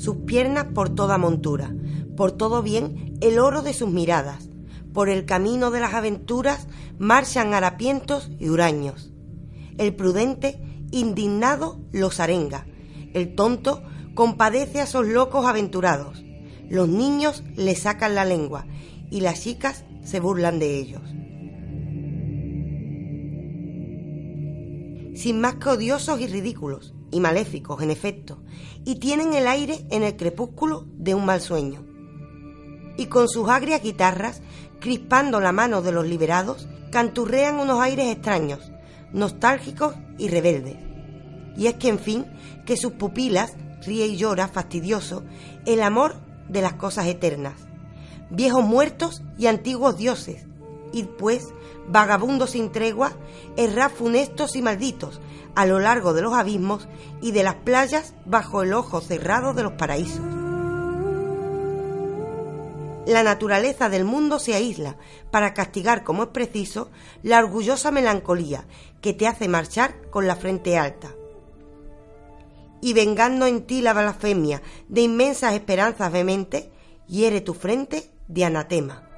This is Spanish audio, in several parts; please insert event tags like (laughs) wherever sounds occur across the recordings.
sus piernas por toda montura, por todo bien el oro de sus miradas, por el camino de las aventuras marchan harapientos y huraños. El prudente, indignado, los arenga, el tonto compadece a esos locos aventurados, los niños le sacan la lengua y las chicas se burlan de ellos. Sin más que odiosos y ridículos, y maléficos en efecto, y tienen el aire en el crepúsculo de un mal sueño. Y con sus agrias guitarras, crispando la mano de los liberados, canturrean unos aires extraños, nostálgicos y rebeldes. Y es que, en fin, que sus pupilas ríe y llora fastidioso el amor de las cosas eternas, viejos muertos y antiguos dioses, y pues, vagabundos sin tregua, errar funestos y malditos, a lo largo de los abismos y de las playas bajo el ojo cerrado de los paraísos. La naturaleza del mundo se aísla para castigar como es preciso la orgullosa melancolía que te hace marchar con la frente alta. Y vengando en ti la blasfemia de inmensas esperanzas vehementes, hiere tu frente de anatema.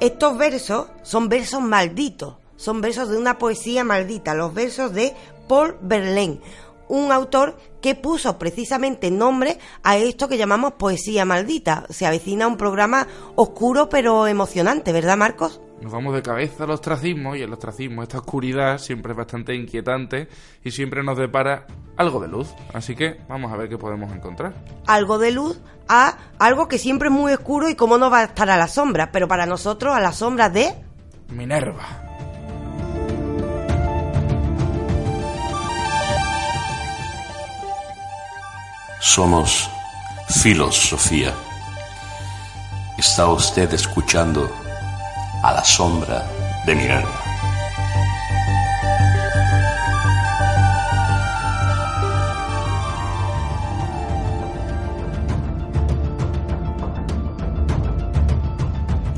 Estos versos son versos malditos, son versos de una poesía maldita, los versos de Paul Verlaine, un autor que puso precisamente nombre a esto que llamamos poesía maldita. Se avecina un programa oscuro pero emocionante, ¿verdad, Marcos? Nos vamos de cabeza al ostracismo y el ostracismo, esta oscuridad siempre es bastante inquietante y siempre nos depara algo de luz. Así que vamos a ver qué podemos encontrar. Algo de luz a algo que siempre es muy oscuro y cómo no va a estar a la sombra, pero para nosotros a la sombra de... Minerva. Somos filosofía. Está usted escuchando a la sombra de Minerva.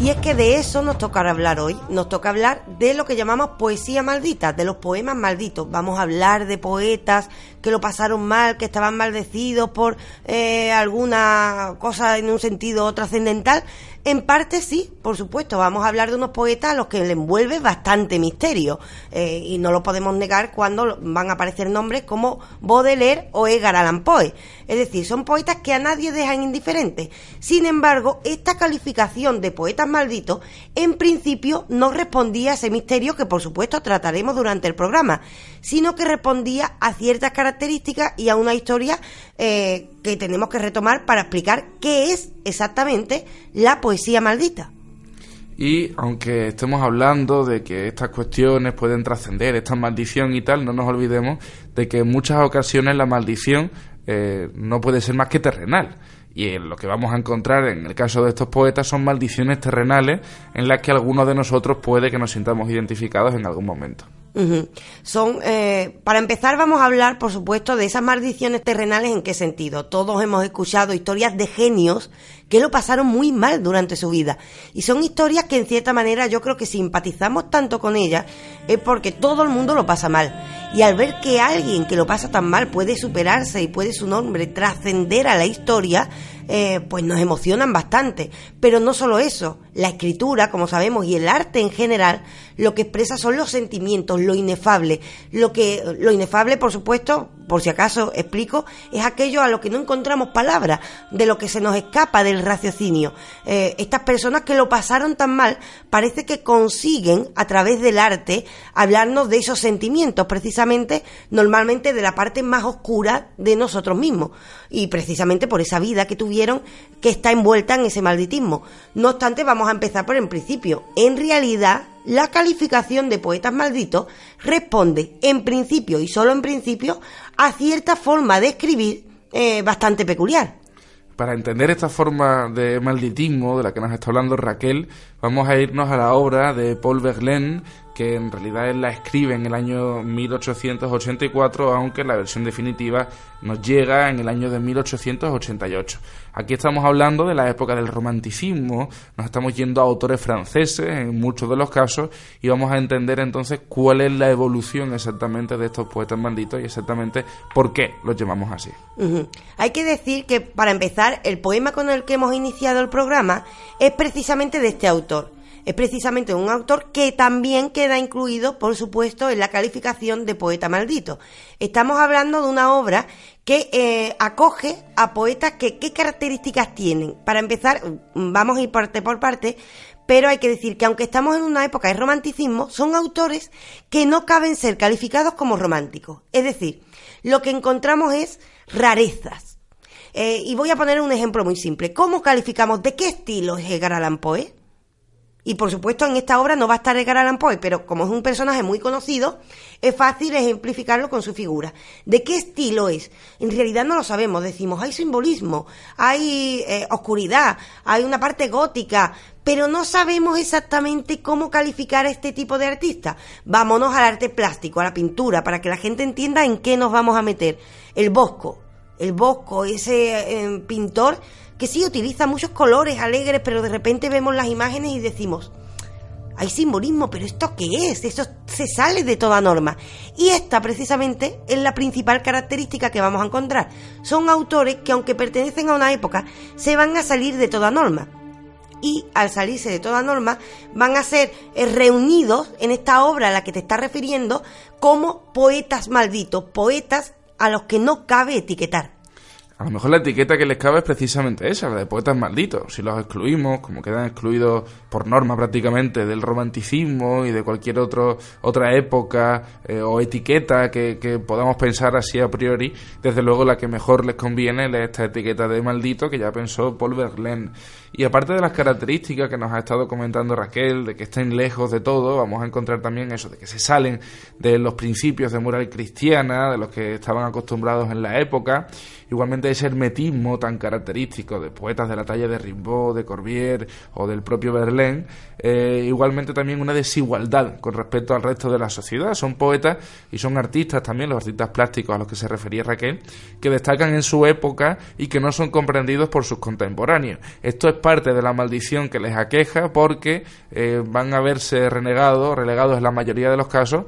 Y es que de eso nos toca hablar hoy. Nos toca hablar de lo que llamamos poesía maldita, de los poemas malditos. Vamos a hablar de poetas que lo pasaron mal, que estaban maldecidos por eh, alguna cosa en un sentido trascendental. En parte sí, por supuesto. Vamos a hablar de unos poetas a los que le envuelve bastante misterio. Eh, y no lo podemos negar cuando van a aparecer nombres como Baudelaire o Edgar Allan Poe. Es decir, son poetas que a nadie dejan indiferente. Sin embargo, esta calificación de poetas malditos en principio no respondía a ese misterio que por supuesto trataremos durante el programa, sino que respondía a ciertas características y a una historia eh, que tenemos que retomar para explicar qué es exactamente la poesía maldita. Y aunque estemos hablando de que estas cuestiones pueden trascender, esta maldición y tal, no nos olvidemos de que en muchas ocasiones la maldición eh, no puede ser más que terrenal. Y lo que vamos a encontrar en el caso de estos poetas son maldiciones terrenales en las que algunos de nosotros puede que nos sintamos identificados en algún momento. Son, eh, para empezar, vamos a hablar, por supuesto, de esas maldiciones terrenales. ¿En qué sentido? Todos hemos escuchado historias de genios que lo pasaron muy mal durante su vida. Y son historias que, en cierta manera, yo creo que simpatizamos tanto con ellas es porque todo el mundo lo pasa mal. Y al ver que alguien que lo pasa tan mal puede superarse y puede su nombre trascender a la historia, eh, pues nos emocionan bastante. Pero no solo eso, la escritura, como sabemos, y el arte en general, lo que expresa son los sentimientos, lo inefable. Lo que, lo inefable, por supuesto, por si acaso explico, es aquello a lo que no encontramos palabras, de lo que se nos escapa del raciocinio. Eh, estas personas que lo pasaron tan mal, parece que consiguen, a través del arte, hablarnos de esos sentimientos, precisamente, normalmente de la parte más oscura de nosotros mismos. Y precisamente por esa vida que tuvieron que está envuelta en ese malditismo. No obstante, vamos a empezar por el principio. En realidad, la calificación de poetas malditos responde, en principio y solo en principio, a cierta forma de escribir eh, bastante peculiar. Para entender esta forma de malditismo de la que nos está hablando Raquel, vamos a irnos a la obra de Paul Verlaine, que en realidad él la escribe en el año 1884, aunque la versión definitiva nos llega en el año de 1888. Aquí estamos hablando de la época del romanticismo, nos estamos yendo a autores franceses en muchos de los casos y vamos a entender entonces cuál es la evolución exactamente de estos poetas malditos y exactamente por qué los llamamos así. Hay que decir que, para empezar, el poema con el que hemos iniciado el programa es precisamente de este autor es precisamente un autor que también queda incluido, por supuesto, en la calificación de poeta maldito. Estamos hablando de una obra que eh, acoge a poetas que qué características tienen. Para empezar, vamos a ir parte por parte, pero hay que decir que aunque estamos en una época de romanticismo, son autores que no caben ser calificados como románticos. Es decir, lo que encontramos es rarezas. Eh, y voy a poner un ejemplo muy simple. ¿Cómo calificamos de qué estilo es Edgar Allan Poe? Y por supuesto en esta obra no va a estar Edgar Allan Poe, pero como es un personaje muy conocido, es fácil ejemplificarlo con su figura. ¿De qué estilo es? En realidad no lo sabemos, decimos, hay simbolismo, hay eh, oscuridad, hay una parte gótica, pero no sabemos exactamente cómo calificar a este tipo de artista. Vámonos al arte plástico, a la pintura, para que la gente entienda en qué nos vamos a meter. El Bosco, el Bosco, ese eh, pintor que sí utiliza muchos colores alegres, pero de repente vemos las imágenes y decimos, hay simbolismo, pero ¿esto qué es? Eso se sale de toda norma. Y esta precisamente es la principal característica que vamos a encontrar. Son autores que aunque pertenecen a una época, se van a salir de toda norma. Y al salirse de toda norma, van a ser eh, reunidos en esta obra a la que te estás refiriendo como poetas malditos, poetas a los que no cabe etiquetar. A lo mejor la etiqueta que les cabe es precisamente esa, la de poetas malditos. Si los excluimos, como quedan excluidos por norma prácticamente del romanticismo y de cualquier otro, otra época eh, o etiqueta que, que, podamos pensar así a priori, desde luego la que mejor les conviene es esta etiqueta de maldito que ya pensó Paul Verlaine. Y aparte de las características que nos ha estado comentando Raquel, de que estén lejos de todo, vamos a encontrar también eso, de que se salen de los principios de moral cristiana, de los que estaban acostumbrados en la época, igualmente ese hermetismo tan característico de poetas de la talla de Rimbaud, de Corbier o del propio Verlaine, eh, igualmente también una desigualdad con respecto al resto de la sociedad. Son poetas y son artistas también, los artistas plásticos a los que se refería Raquel, que destacan en su época y que no son comprendidos por sus contemporáneos. Esto es parte de la maldición que les aqueja porque eh, van a verse renegados, relegados en la mayoría de los casos,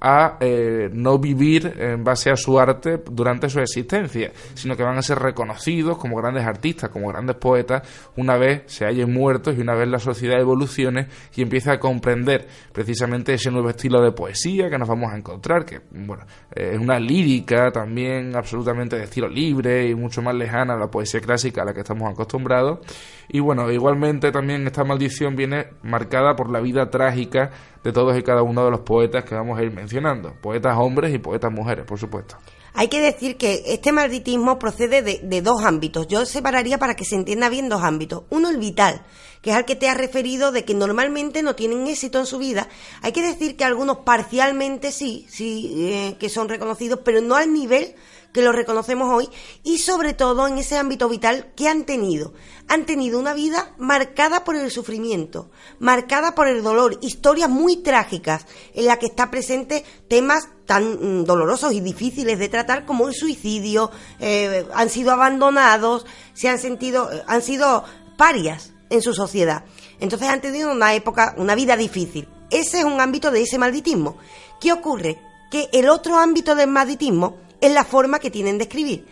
a eh, no vivir en base a su arte durante su existencia, sino que van a ser reconocidos como grandes artistas, como grandes poetas, una vez se hayan muertos y una vez la sociedad evolucione y empiece a comprender precisamente ese nuevo estilo de poesía que nos vamos a encontrar, que bueno, es una lírica también absolutamente de estilo libre y mucho más lejana a la poesía clásica a la que estamos acostumbrados. Y bueno, igualmente también esta maldición viene marcada por la vida trágica de todos y cada uno de los poetas que vamos a ir mencionando, poetas hombres y poetas mujeres, por supuesto. Hay que decir que este malditismo procede de, dos ámbitos. Yo separaría para que se entienda bien dos ámbitos. Uno, el vital, que es al que te has referido de que normalmente no tienen éxito en su vida. Hay que decir que algunos parcialmente sí, sí, eh, que son reconocidos, pero no al nivel que lo reconocemos hoy y sobre todo en ese ámbito vital que han tenido. Han tenido una vida marcada por el sufrimiento, marcada por el dolor, historias muy trágicas en la que está presente temas tan mm, dolorosos y difíciles de tratar como el suicidio, eh, han sido abandonados, se han sentido, eh, han sido parias en su sociedad. Entonces han tenido una época, una vida difícil. Ese es un ámbito de ese malditismo. ¿Qué ocurre? Que el otro ámbito del malditismo es la forma que tienen de escribir.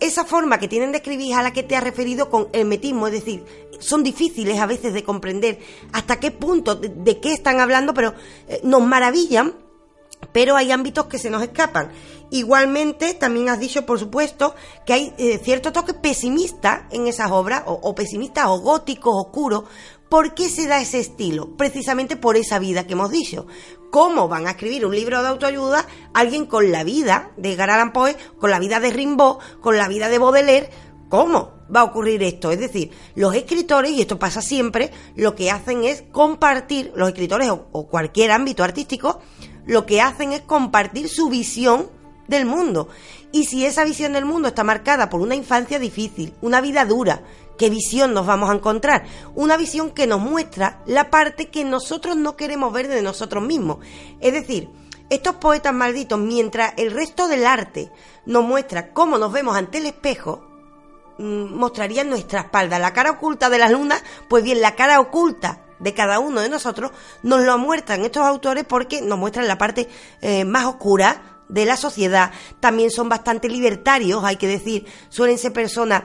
Esa forma que tienen de escribir es a la que te has referido con el metismo, es decir, son difíciles a veces de comprender hasta qué punto, de, qué están hablando, pero eh, nos maravillan, pero hay ámbitos que se nos escapan. Igualmente, también has dicho, por supuesto, que hay eh, cierto toque pesimista en esas obras, o, o pesimista o gótico, oscuro, ¿Por qué se da ese estilo? Precisamente por esa vida que hemos dicho. ¿Cómo van a escribir un libro de autoayuda alguien con la vida de Edgar Poe, con la vida de Rimbaud, con la vida de Baudelaire? ¿Cómo va a ocurrir esto? Es decir, los escritores, y esto pasa siempre, lo que hacen es compartir, los escritores o cualquier ámbito artístico, lo que hacen es compartir su visión del mundo. Y si esa visión del mundo está marcada por una infancia difícil, una vida dura, ¿qué visión nos vamos a encontrar? Una visión que nos muestra la parte que nosotros no queremos ver de nosotros mismos. Es decir, estos poetas malditos, mientras el resto del arte nos muestra cómo nos vemos ante el espejo, mm, mostrarían nuestra espalda. La cara oculta de la luna, pues bien, la cara oculta de cada uno de nosotros nos lo muestran estos autores porque nos muestran la parte eh, más oscura de la sociedad. También son bastante libertarios, hay que decir, suelen ser personas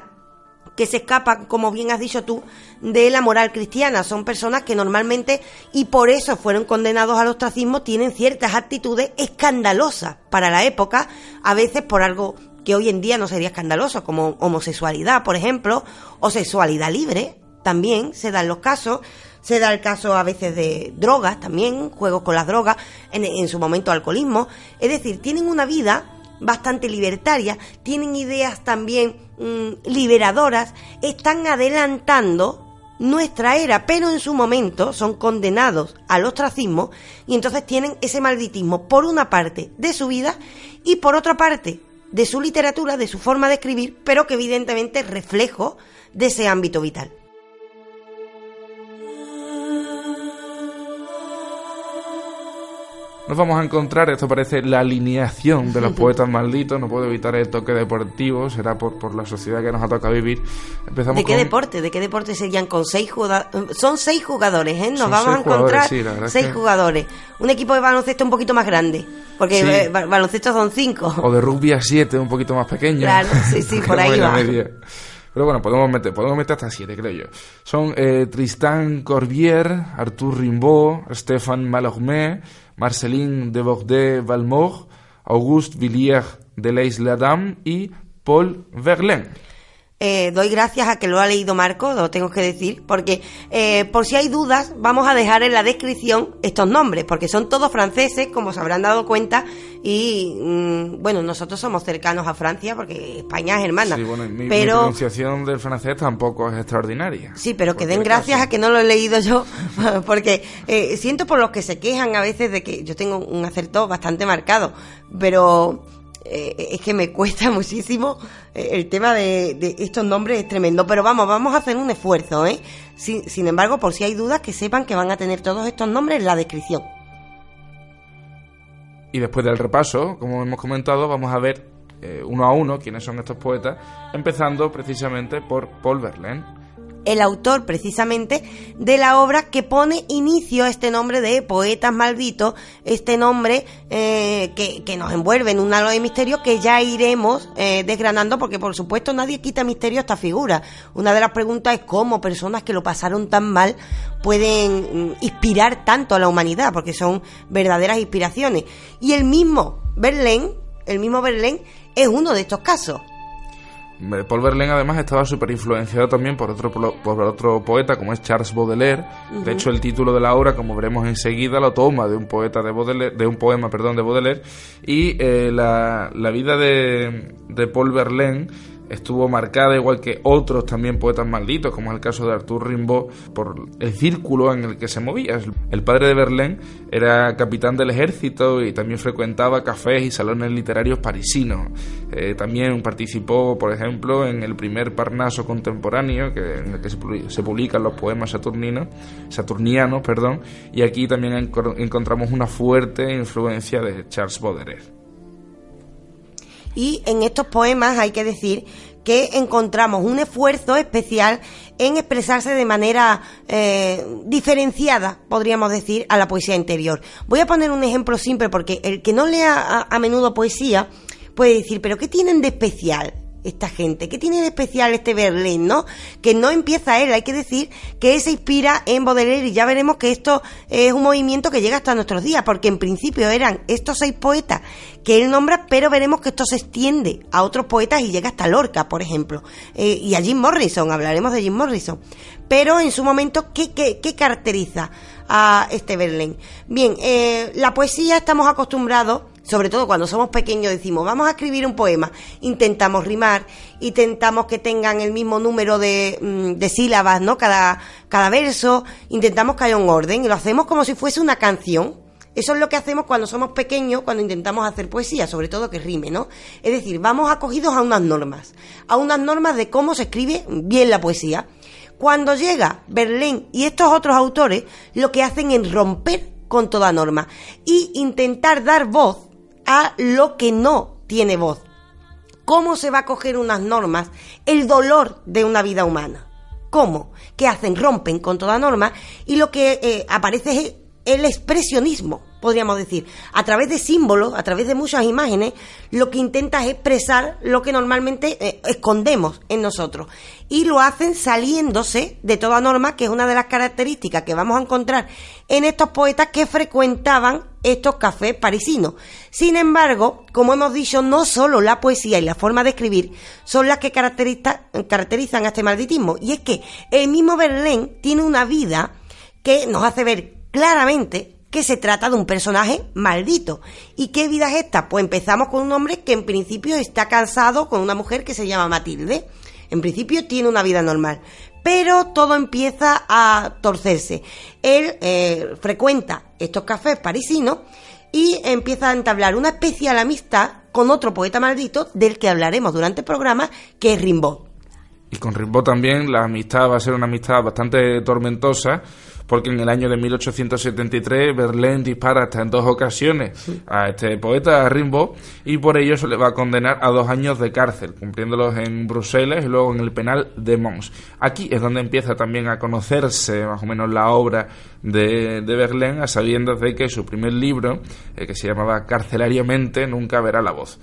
que se escapan, como bien has dicho tú, de la moral cristiana. Son personas que normalmente, y por eso fueron condenados al ostracismo, tienen ciertas actitudes escandalosas para la época, a veces por algo que hoy en día no sería escandaloso, como homosexualidad, por ejemplo, o sexualidad libre, también se dan los casos. Se da el caso a veces de drogas también, juegos con las drogas, en, su momento alcoholismo. Es decir, tienen una vida bastante libertaria, tienen ideas también mm, liberadoras, están adelantando nuestra era, pero en su momento son condenados al ostracismo y entonces tienen ese malditismo por una parte de su vida y por otra parte de su literatura, de su forma de escribir, pero que evidentemente es reflejo de ese ámbito vital. Nos vamos a encontrar, esto parece la alineación de los poetas malditos, no puedo evitar el toque deportivo, será por, por la sociedad que nos ha tocado vivir. Empezamos ¿De qué deporte? ¿De qué deporte serían con seis jugadores? Son seis jugadores, ¿eh? Nos vamos a encontrar seis jugadores. Un equipo de baloncesto un poquito más grande, porque eh, baloncesto son cinco. O de rugby a siete, un poquito más pequeño. Claro, sí, sí, (laughs) por ahí va. Pero bueno, podemos meter, podemos meter hasta siete, creo yo. Son eh, Tristan Corbier, Arthur Rimbaud, Stéphane Mallarmé, Marceline de Bordet-Valmore, Auguste Villiers de l'Isle-Adam y Paul Verlaine. Eh, doy gracias a que lo ha leído Marco, lo tengo que decir, porque eh, por si hay dudas, vamos a dejar en la descripción estos nombres, porque son todos franceses, como se habrán dado cuenta, y mm, bueno, nosotros somos cercanos a Francia, porque España es hermana. Sí, bueno, mi, pero... pronunciación del francés tampoco es extraordinaria. Sí, pero que den gracias a que no lo he leído yo, (laughs) porque eh, siento por los que se quejan a veces de que yo tengo un acerto bastante marcado, pero eh, es que me cuesta (laughs) muchísimo eh, el tema de, estos nombres es tremendo pero vamos vamos a hacer un esfuerzo ¿eh? sin, sin, embargo por si hay dudas que sepan que van a tener todos estos nombres en la descripción y después del repaso como hemos comentado vamos a ver uno a uno quiénes son estos poetas empezando precisamente por Paul Verlaine el autor precisamente de la obra que pone inicio a este nombre de Poetas Malditos, este nombre eh, que, nos envuelve en un halo de misterio que ya iremos eh, desgranando porque por supuesto nadie quita misterio a esta figura. Una de las preguntas es cómo personas que lo pasaron tan mal pueden mm, inspirar tanto a la humanidad, porque son verdaderas inspiraciones. Y el mismo Verlaine, el mismo Verlaine es uno de estos casos. Paul Verlaine además estaba súper influenciado también por otro, por otro poeta como es Charles Baudelaire. De hecho, el título de la obra, como veremos enseguida, lo toma de un poeta de Baudelaire, de un poema, perdón, de Baudelaire. Y eh, la, la, vida de, de Paul Verlaine estuvo marcada, igual que otros también poetas malditos, como es el caso de Arthur Rimbaud, por el círculo en el que se movía. El padre de Verlaine era capitán del ejército y también frecuentaba cafés y salones literarios parisinos. Eh, también participó, por ejemplo, en el primer Parnaso contemporáneo, en el que se, publican los poemas saturninos, saturnianos, perdón, y aquí también encontramos una fuerte influencia de Charles Baudelaire. Y en estos poemas hay que decir que encontramos un esfuerzo especial en expresarse de manera eh, diferenciada, podríamos decir, a la poesía interior. Voy a poner un ejemplo simple porque el que no lea a menudo poesía puede decir, pero ¿qué tienen de especial? Esta gente? ¿Qué tiene de especial este Berlín, no? Que no empieza él, hay que decir que se inspira en Baudelaire y ya veremos que esto es un movimiento que llega hasta nuestros días, porque en principio eran estos seis poetas que él nombra, pero veremos que esto se extiende a otros poetas y llega hasta Lorca, por ejemplo, eh, y a Jim Morrison, hablaremos de Jim Morrison. Pero en su momento, ¿qué, qué, qué caracteriza a este Berlín? Bien, eh, la poesía estamos acostumbrados sobre todo cuando somos pequeños, decimos, vamos a escribir un poema, intentamos rimar, intentamos que tengan el mismo número de, mm, sílabas, ¿no? Cada, cada verso, intentamos que haya un orden y lo hacemos como si fuese una canción. Eso es lo que hacemos cuando somos pequeños, cuando intentamos hacer poesía, sobre todo que rime, ¿no? Es decir, vamos acogidos a unas normas, a unas normas de cómo se escribe bien la poesía. Cuando llega Berlín y estos otros autores, lo que hacen es romper con toda norma y intentar dar voz a lo que no tiene voz. ¿Cómo se va a coger unas normas el dolor de una vida humana? ¿Cómo? ¿Qué hacen? Rompen con toda norma y lo que eh, aparece es el expresionismo, podríamos decir. A través de símbolos, a través de muchas imágenes, lo que intenta es expresar lo que normalmente eh, escondemos en nosotros. Y lo hacen saliéndose de toda norma, que es una de las características que vamos a encontrar en estos poetas que frecuentaban estos cafés parisinos. Sin embargo, como hemos dicho, no solo la poesía y la forma de escribir son las que caracterizan a este malditismo. Y es que el mismo Berlín tiene una vida que nos hace ver claramente que se trata de un personaje maldito. ¿Y qué vida es esta? Pues empezamos con un hombre que en principio está cansado con una mujer que se llama Matilde. En principio tiene una vida normal, pero todo empieza a torcerse. Él eh, frecuenta estos cafés parisinos y empieza a entablar una especial amistad con otro poeta maldito del que hablaremos durante el programa, que es Rimbaud. Y con Rimbaud también la amistad va a ser una amistad bastante tormentosa porque en el año de 1873 Verlaine dispara hasta en dos ocasiones a este poeta, a Rimbaud, y por ello se le va a condenar a dos años de cárcel, cumpliéndolos en Bruselas y luego en el penal de Mons. Aquí es donde empieza también a conocerse más o menos la obra de, de Verlaine, a sabiendas de que su primer libro, eh, que se llamaba Carcelariamente, nunca verá la voz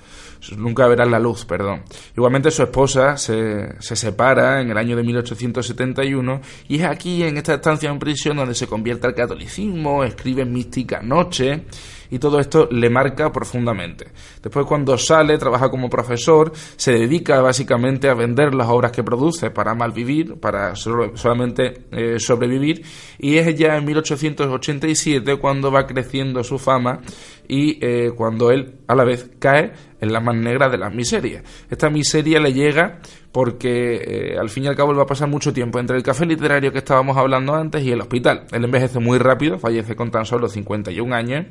nunca verá la luz, perdón. Igualmente su esposa se, se separa en el año de 1871 y es aquí, en esta estancia en prisión, donde se convierte al catolicismo, escribe Mística Noche y todo esto le marca profundamente. Después cuando sale, trabaja como profesor, se dedica básicamente a vender las obras que produce para malvivir, para solamente eh, sobrevivir y es ya en 1887 cuando va creciendo su fama y eh, cuando él a la vez cae en la más negra de las miserias. Esta miseria le llega porque eh, al fin y al cabo él va a pasar mucho tiempo entre el café literario que estábamos hablando antes y el hospital. Él envejece muy rápido, fallece con tan solo 51 años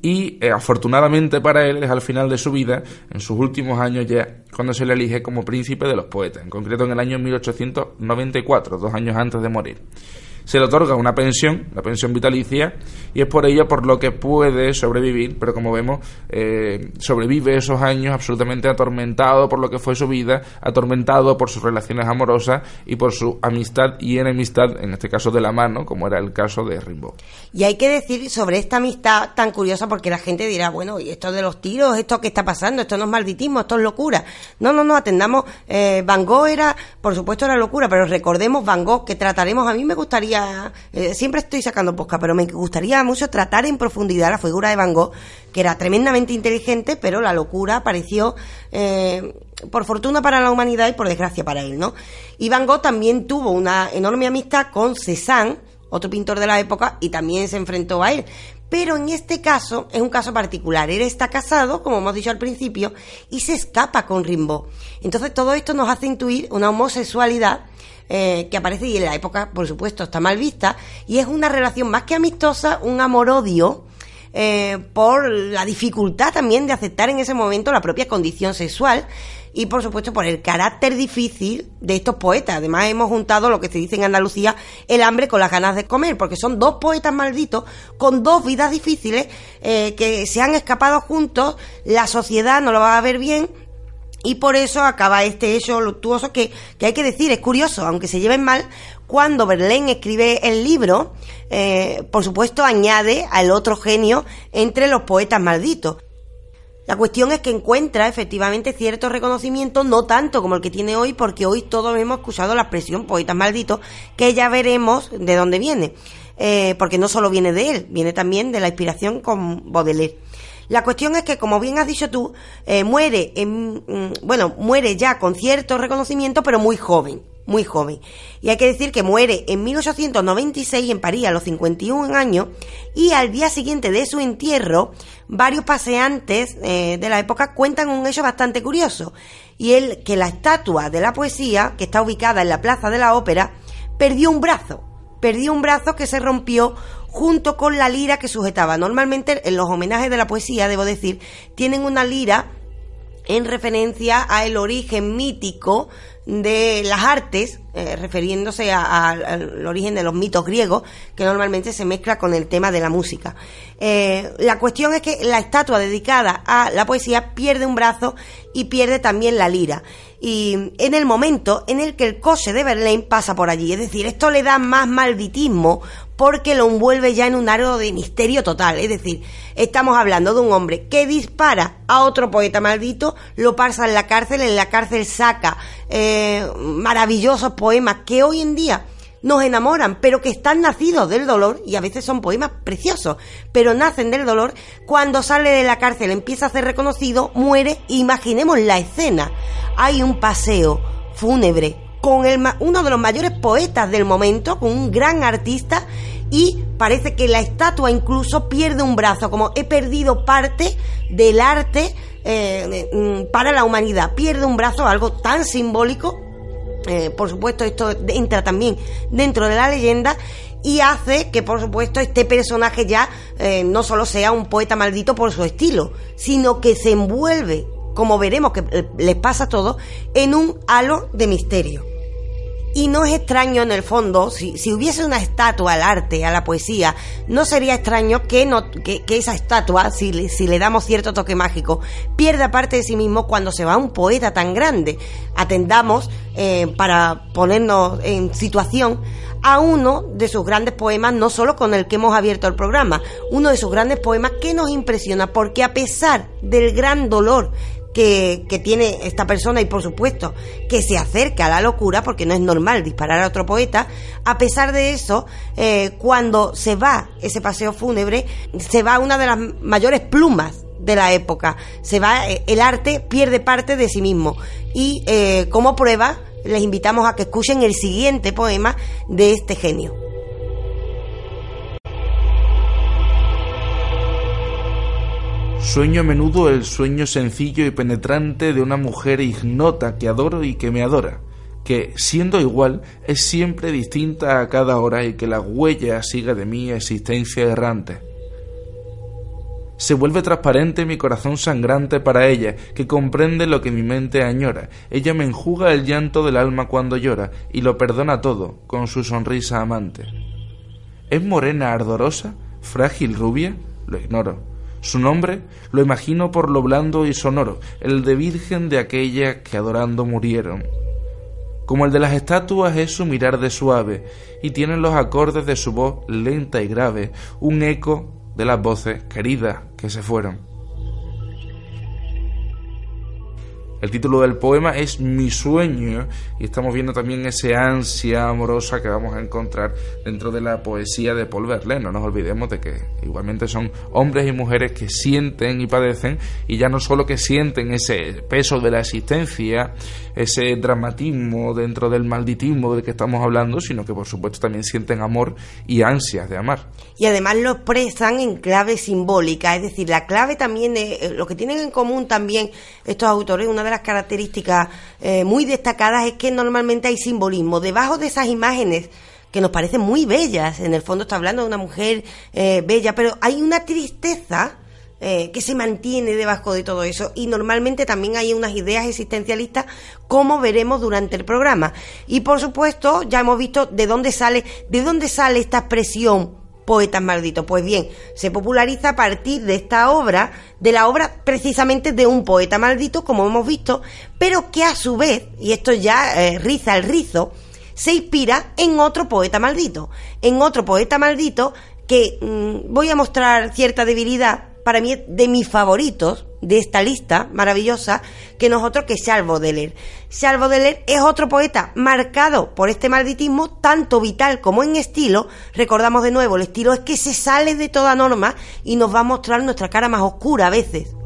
y eh, afortunadamente para él es al final de su vida, en sus últimos años ya, cuando se le elige como príncipe de los poetas, en concreto en el año 1894, dos años antes de morir se le otorga una pensión, la pensión vitalicia, y es por ello por lo que puede sobrevivir, pero como vemos, eh, sobrevive esos años absolutamente atormentado por lo que fue su vida, atormentado por sus relaciones amorosas y por su amistad y enemistad, en este caso de la mano, como era el caso de Rimbaud. Y hay que decir sobre esta amistad tan curiosa, porque la gente dirá, bueno, ¿y esto de los tiros? ¿Esto qué está pasando? ¿Esto no es malditismo? ¿Esto es locura? No, no, no, atendamos, eh, Van Gogh era, por supuesto, era locura, pero recordemos Van Gogh, que trataremos, a mí me gustaría eh, siempre estoy sacando posca, pero me gustaría mucho tratar en profundidad la figura de Van Gogh, que era tremendamente inteligente, pero la locura apareció eh, por fortuna para la humanidad y por desgracia para él, ¿no? Y Van Gogh también tuvo una enorme amistad con Cézanne, otro pintor de la época, y también se enfrentó a él. Pero en este caso es un caso particular. Él está casado, como hemos dicho al principio, y se escapa con Rimbaud. Entonces todo esto nos hace intuir una homosexualidad eh, que aparece y en la época, por supuesto, está mal vista, y es una relación más que amistosa, un amor-odio. Eh, por la dificultad también de aceptar en ese momento la propia condición sexual y por supuesto por el carácter difícil de estos poetas. Además hemos juntado lo que se dice en Andalucía, el hambre con las ganas de comer, porque son dos poetas malditos con dos vidas difíciles eh, que se han escapado juntos, la sociedad no lo va a ver bien y por eso acaba este hecho luctuoso que, hay que decir, es curioso, aunque se lleven mal, cuando Verlaine escribe el libro, eh, por supuesto añade al otro genio entre los poetas malditos. La cuestión es que encuentra efectivamente cierto reconocimiento, no tanto como el que tiene hoy, porque hoy todos hemos escuchado la expresión poetas malditos, que ya veremos de dónde viene. Eh, porque no solo viene de él, viene también de la inspiración con Baudelaire. La cuestión es que, como bien has dicho tú, eh, muere, en, mm, bueno, muere ya con cierto reconocimiento, pero muy joven, muy joven. Y hay que decir que muere en 1896 en París a los 51 años y al día siguiente de su entierro, varios paseantes eh, de la época cuentan un hecho bastante curioso. Y el que la estatua de la poesía, que está ubicada en la Plaza de la Ópera, perdió un brazo. Perdió un brazo que se rompió junto con la lira que sujetaba. Normalmente en los homenajes de la poesía, debo decir, tienen una lira en referencia al origen mítico de las artes, eh, refiriéndose al origen de los mitos griegos, que normalmente se mezcla con el tema de la música. Eh, la cuestión es que la estatua dedicada a la poesía pierde un brazo y pierde también la lira. Y en el momento en el que el coche de Berlín pasa por allí, es decir, esto le da más malditismo porque lo envuelve ya en un aro de misterio total. Es decir, estamos hablando de un hombre que dispara a otro poeta maldito, lo pasa en la cárcel, en la cárcel saca eh, maravillosos poemas que hoy en día nos enamoran, pero que están nacidos del dolor, y a veces son poemas preciosos, pero nacen del dolor, cuando sale de la cárcel empieza a ser reconocido, muere, imaginemos la escena. Hay un paseo fúnebre con el, uno de los mayores poetas del momento, con un gran artista, y parece que la estatua incluso pierde un brazo, como he perdido parte del arte eh, mm, para la humanidad. Pierde un brazo, algo tan simbólico. Eh, por supuesto, esto entra también dentro de la leyenda y hace que, por supuesto, este personaje ya eh, no solo sea un poeta maldito por su estilo, sino que se envuelve, como veremos que les pasa a todos, en un halo de misterio. Y no es extraño en el fondo, si, si hubiese una estatua al arte, a la poesía, no sería extraño que, no, que, esa estatua, si si le damos cierto toque mágico, pierda parte de sí mismo cuando se va un poeta tan grande. Atendamos, eh, para ponernos en situación, a uno de sus grandes poemas, no solo con el que hemos abierto el programa, uno de sus grandes poemas que nos impresiona porque a pesar del gran dolor que, tiene esta persona y por supuesto que se acerca a la locura porque no es normal disparar a otro poeta, a pesar de eso, eh, cuando se va ese paseo fúnebre, se va una de las mayores plumas de la época. Se va, eh, el arte pierde parte de sí mismo. Y eh, como prueba, les invitamos a que escuchen el siguiente poema de este genio. Sueño a menudo el sueño sencillo y penetrante de una mujer ignota que adoro y que me adora, que, siendo igual, es siempre distinta a cada hora y que la huella siga de mi existencia errante. Se vuelve transparente mi corazón sangrante para ella, que comprende lo que mi mente añora. Ella me enjuga el llanto del alma cuando llora, y lo perdona todo con su sonrisa amante. ¿Es morena ardorosa? ¿Frágil rubia? Lo ignoro su nombre lo imagino por lo blando y sonoro, el de Virgen de aquella que adorando murieron. Como el de las estatuas es su mirar de suave, y tienen los acordes de su voz lenta y grave, un eco de las voces queridas que se fueron. El título del poema es Mi sueño y estamos viendo también ese ansia amorosa que vamos a encontrar dentro de la poesía de Paul Verlaine. No nos olvidemos de que igualmente son hombres y mujeres que sienten y padecen y ya no solo que sienten ese peso de la existencia, ese dramatismo dentro del malditismo del que estamos hablando, sino que por supuesto también sienten amor y ansias de amar. Y además lo expresan en clave simbólica, es decir, la clave también de eh, lo que tienen en común también estos autores, una de las características eh, muy destacadas es que normalmente hay simbolismo. Debajo de esas imágenes que nos parecen muy bellas, en el fondo está hablando de una mujer eh, bella, pero hay una tristeza eh, que se mantiene debajo de todo eso y normalmente también hay unas ideas existencialistas como veremos durante el programa y por supuesto ya hemos visto de dónde sale de dónde sale esta expresión poetas malditos. Pues bien, se populariza a partir de esta obra, de la obra precisamente de un poeta maldito, como hemos visto, pero que a su vez, y esto ya eh, riza el rizo, se inspira en otro poeta maldito, en otro poeta maldito que mm, voy a mostrar cierta debilidad, para mí de mis favoritos de esta lista maravillosa que nosotros que Charles Baudelaire. Charles Baudelaire es otro poeta marcado por este malditismo tanto vital como en estilo. Recordamos de nuevo, el estilo es que se sale de toda norma y nos va a mostrar nuestra cara más oscura a veces.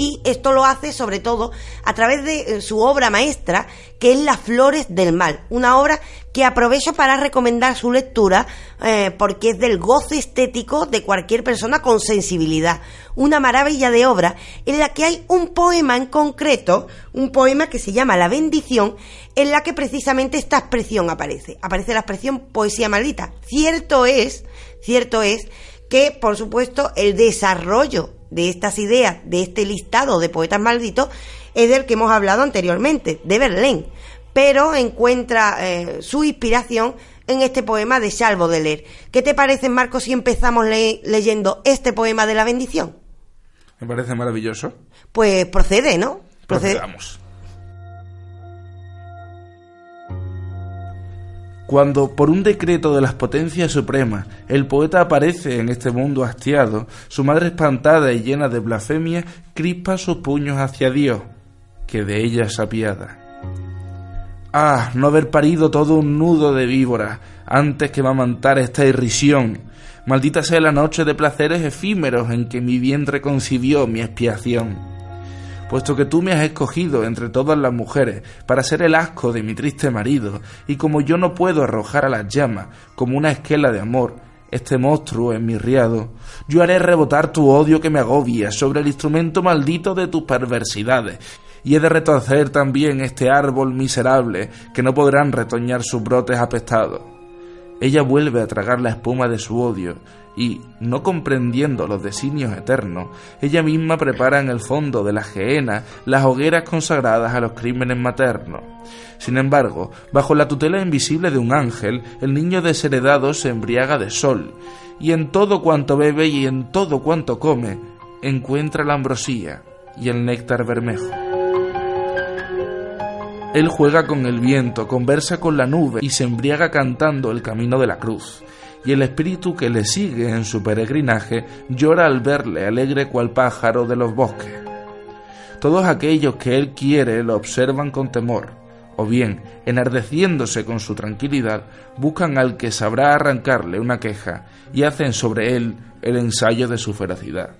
Y esto lo hace sobre todo a través de eh, su obra maestra, que es Las Flores del Mal, una obra que aprovecho para recomendar su lectura eh, porque es del goce estético de cualquier persona con sensibilidad. Una maravilla de obra en la que hay un poema en concreto, un poema que se llama La bendición, en la que precisamente esta expresión aparece. Aparece la expresión poesía maldita. Cierto es, cierto es que, por supuesto, el desarrollo de estas ideas, de este listado de poetas malditos, es del que hemos hablado anteriormente, de Verlaine, pero encuentra eh, su inspiración en este poema de Salvo de leer. ¿Qué te parece, Marco, si empezamos leyendo este poema de la bendición? Me parece maravilloso. Pues procede, ¿no? Procedamos. Cuando, por un decreto de las potencias supremas, el poeta aparece en este mundo hastiado, su madre espantada y llena de blasfemia crispa sus puños hacia Dios, que de ella se apiada. Ah, no haber parido todo un nudo de víbora antes que mamantar esta irrisión. Maldita sea la noche de placeres efímeros en que mi vientre concibió mi expiación puesto que tú me has escogido entre todas las mujeres para ser el asco de mi triste marido, y como yo no puedo arrojar a las llamas como una esquela de amor, este monstruo en mi riado, yo haré rebotar tu odio que me agobia sobre el instrumento maldito de tus perversidades, y he de retorcer también este árbol miserable que no podrán retoñar sus brotes apestados. Ella vuelve a tragar la espuma de su odio, y, no comprendiendo los designios eternos, ella misma prepara en el fondo de la gehenna las hogueras consagradas a los crímenes maternos. Sin embargo, bajo la tutela invisible de un ángel, el niño desheredado se embriaga de sol, y en todo cuanto bebe y en todo cuanto come, encuentra la ambrosía y el néctar bermejo. Él juega con el viento, conversa con la nube y se embriaga cantando el camino de la cruz y el espíritu que le sigue en su peregrinaje llora al verle alegre cual pájaro de los bosques. Todos aquellos que él quiere lo observan con temor, o bien, enardeciéndose con su tranquilidad, buscan al que sabrá arrancarle una queja y hacen sobre él el ensayo de su ferocidad.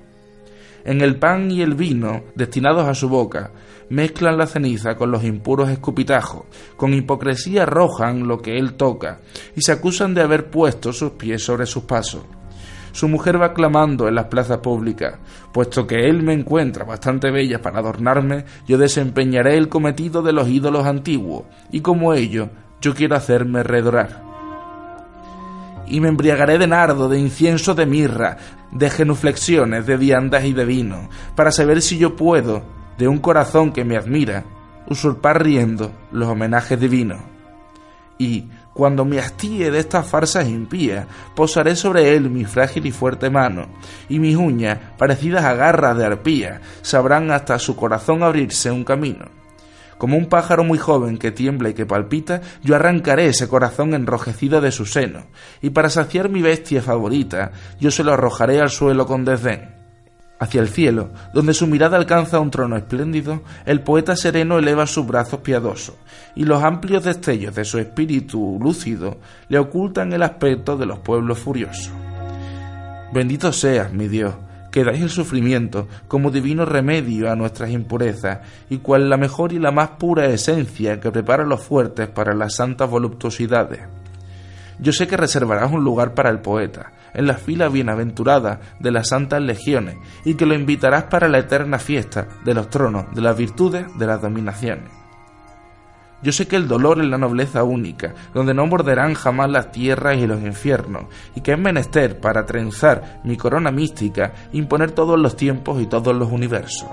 En el pan y el vino, destinados a su boca, mezclan la ceniza con los impuros escupitajos, con hipocresía arrojan lo que él toca, y se acusan de haber puesto sus pies sobre sus pasos. Su mujer va clamando en las plazas públicas, puesto que él me encuentra bastante bella para adornarme, yo desempeñaré el cometido de los ídolos antiguos, y como ello, yo quiero hacerme redorar. Y me embriagaré de nardo, de incienso, de mirra, de genuflexiones, de viandas y de vino, para saber si yo puedo, de un corazón que me admira, usurpar riendo los homenajes divinos. Y, cuando me hastíe de estas farsas impías, posaré sobre él mi frágil y fuerte mano, y mis uñas, parecidas a garras de arpía, sabrán hasta su corazón abrirse un camino. Como un pájaro muy joven que tiembla y que palpita, yo arrancaré ese corazón enrojecido de su seno, y para saciar mi bestia favorita, yo se lo arrojaré al suelo con desdén. Hacia el cielo, donde su mirada alcanza un trono espléndido, el poeta sereno eleva sus brazos piadosos, y los amplios destellos de su espíritu lúcido le ocultan el aspecto de los pueblos furiosos. Bendito seas, mi Dios, que dais el sufrimiento como divino remedio a nuestras impurezas, y cual la mejor y la más pura esencia que prepara los fuertes para las santas voluptuosidades. Yo sé que reservarás un lugar para el poeta, en la fila bienaventurada de las santas legiones, y que lo invitarás para la eterna fiesta de los tronos, de las virtudes, de las dominaciones. Yo sé que el dolor es la nobleza única, donde no morderán jamás las tierras y los infiernos, y que es menester para trenzar mi corona mística imponer todos los tiempos y todos los universos.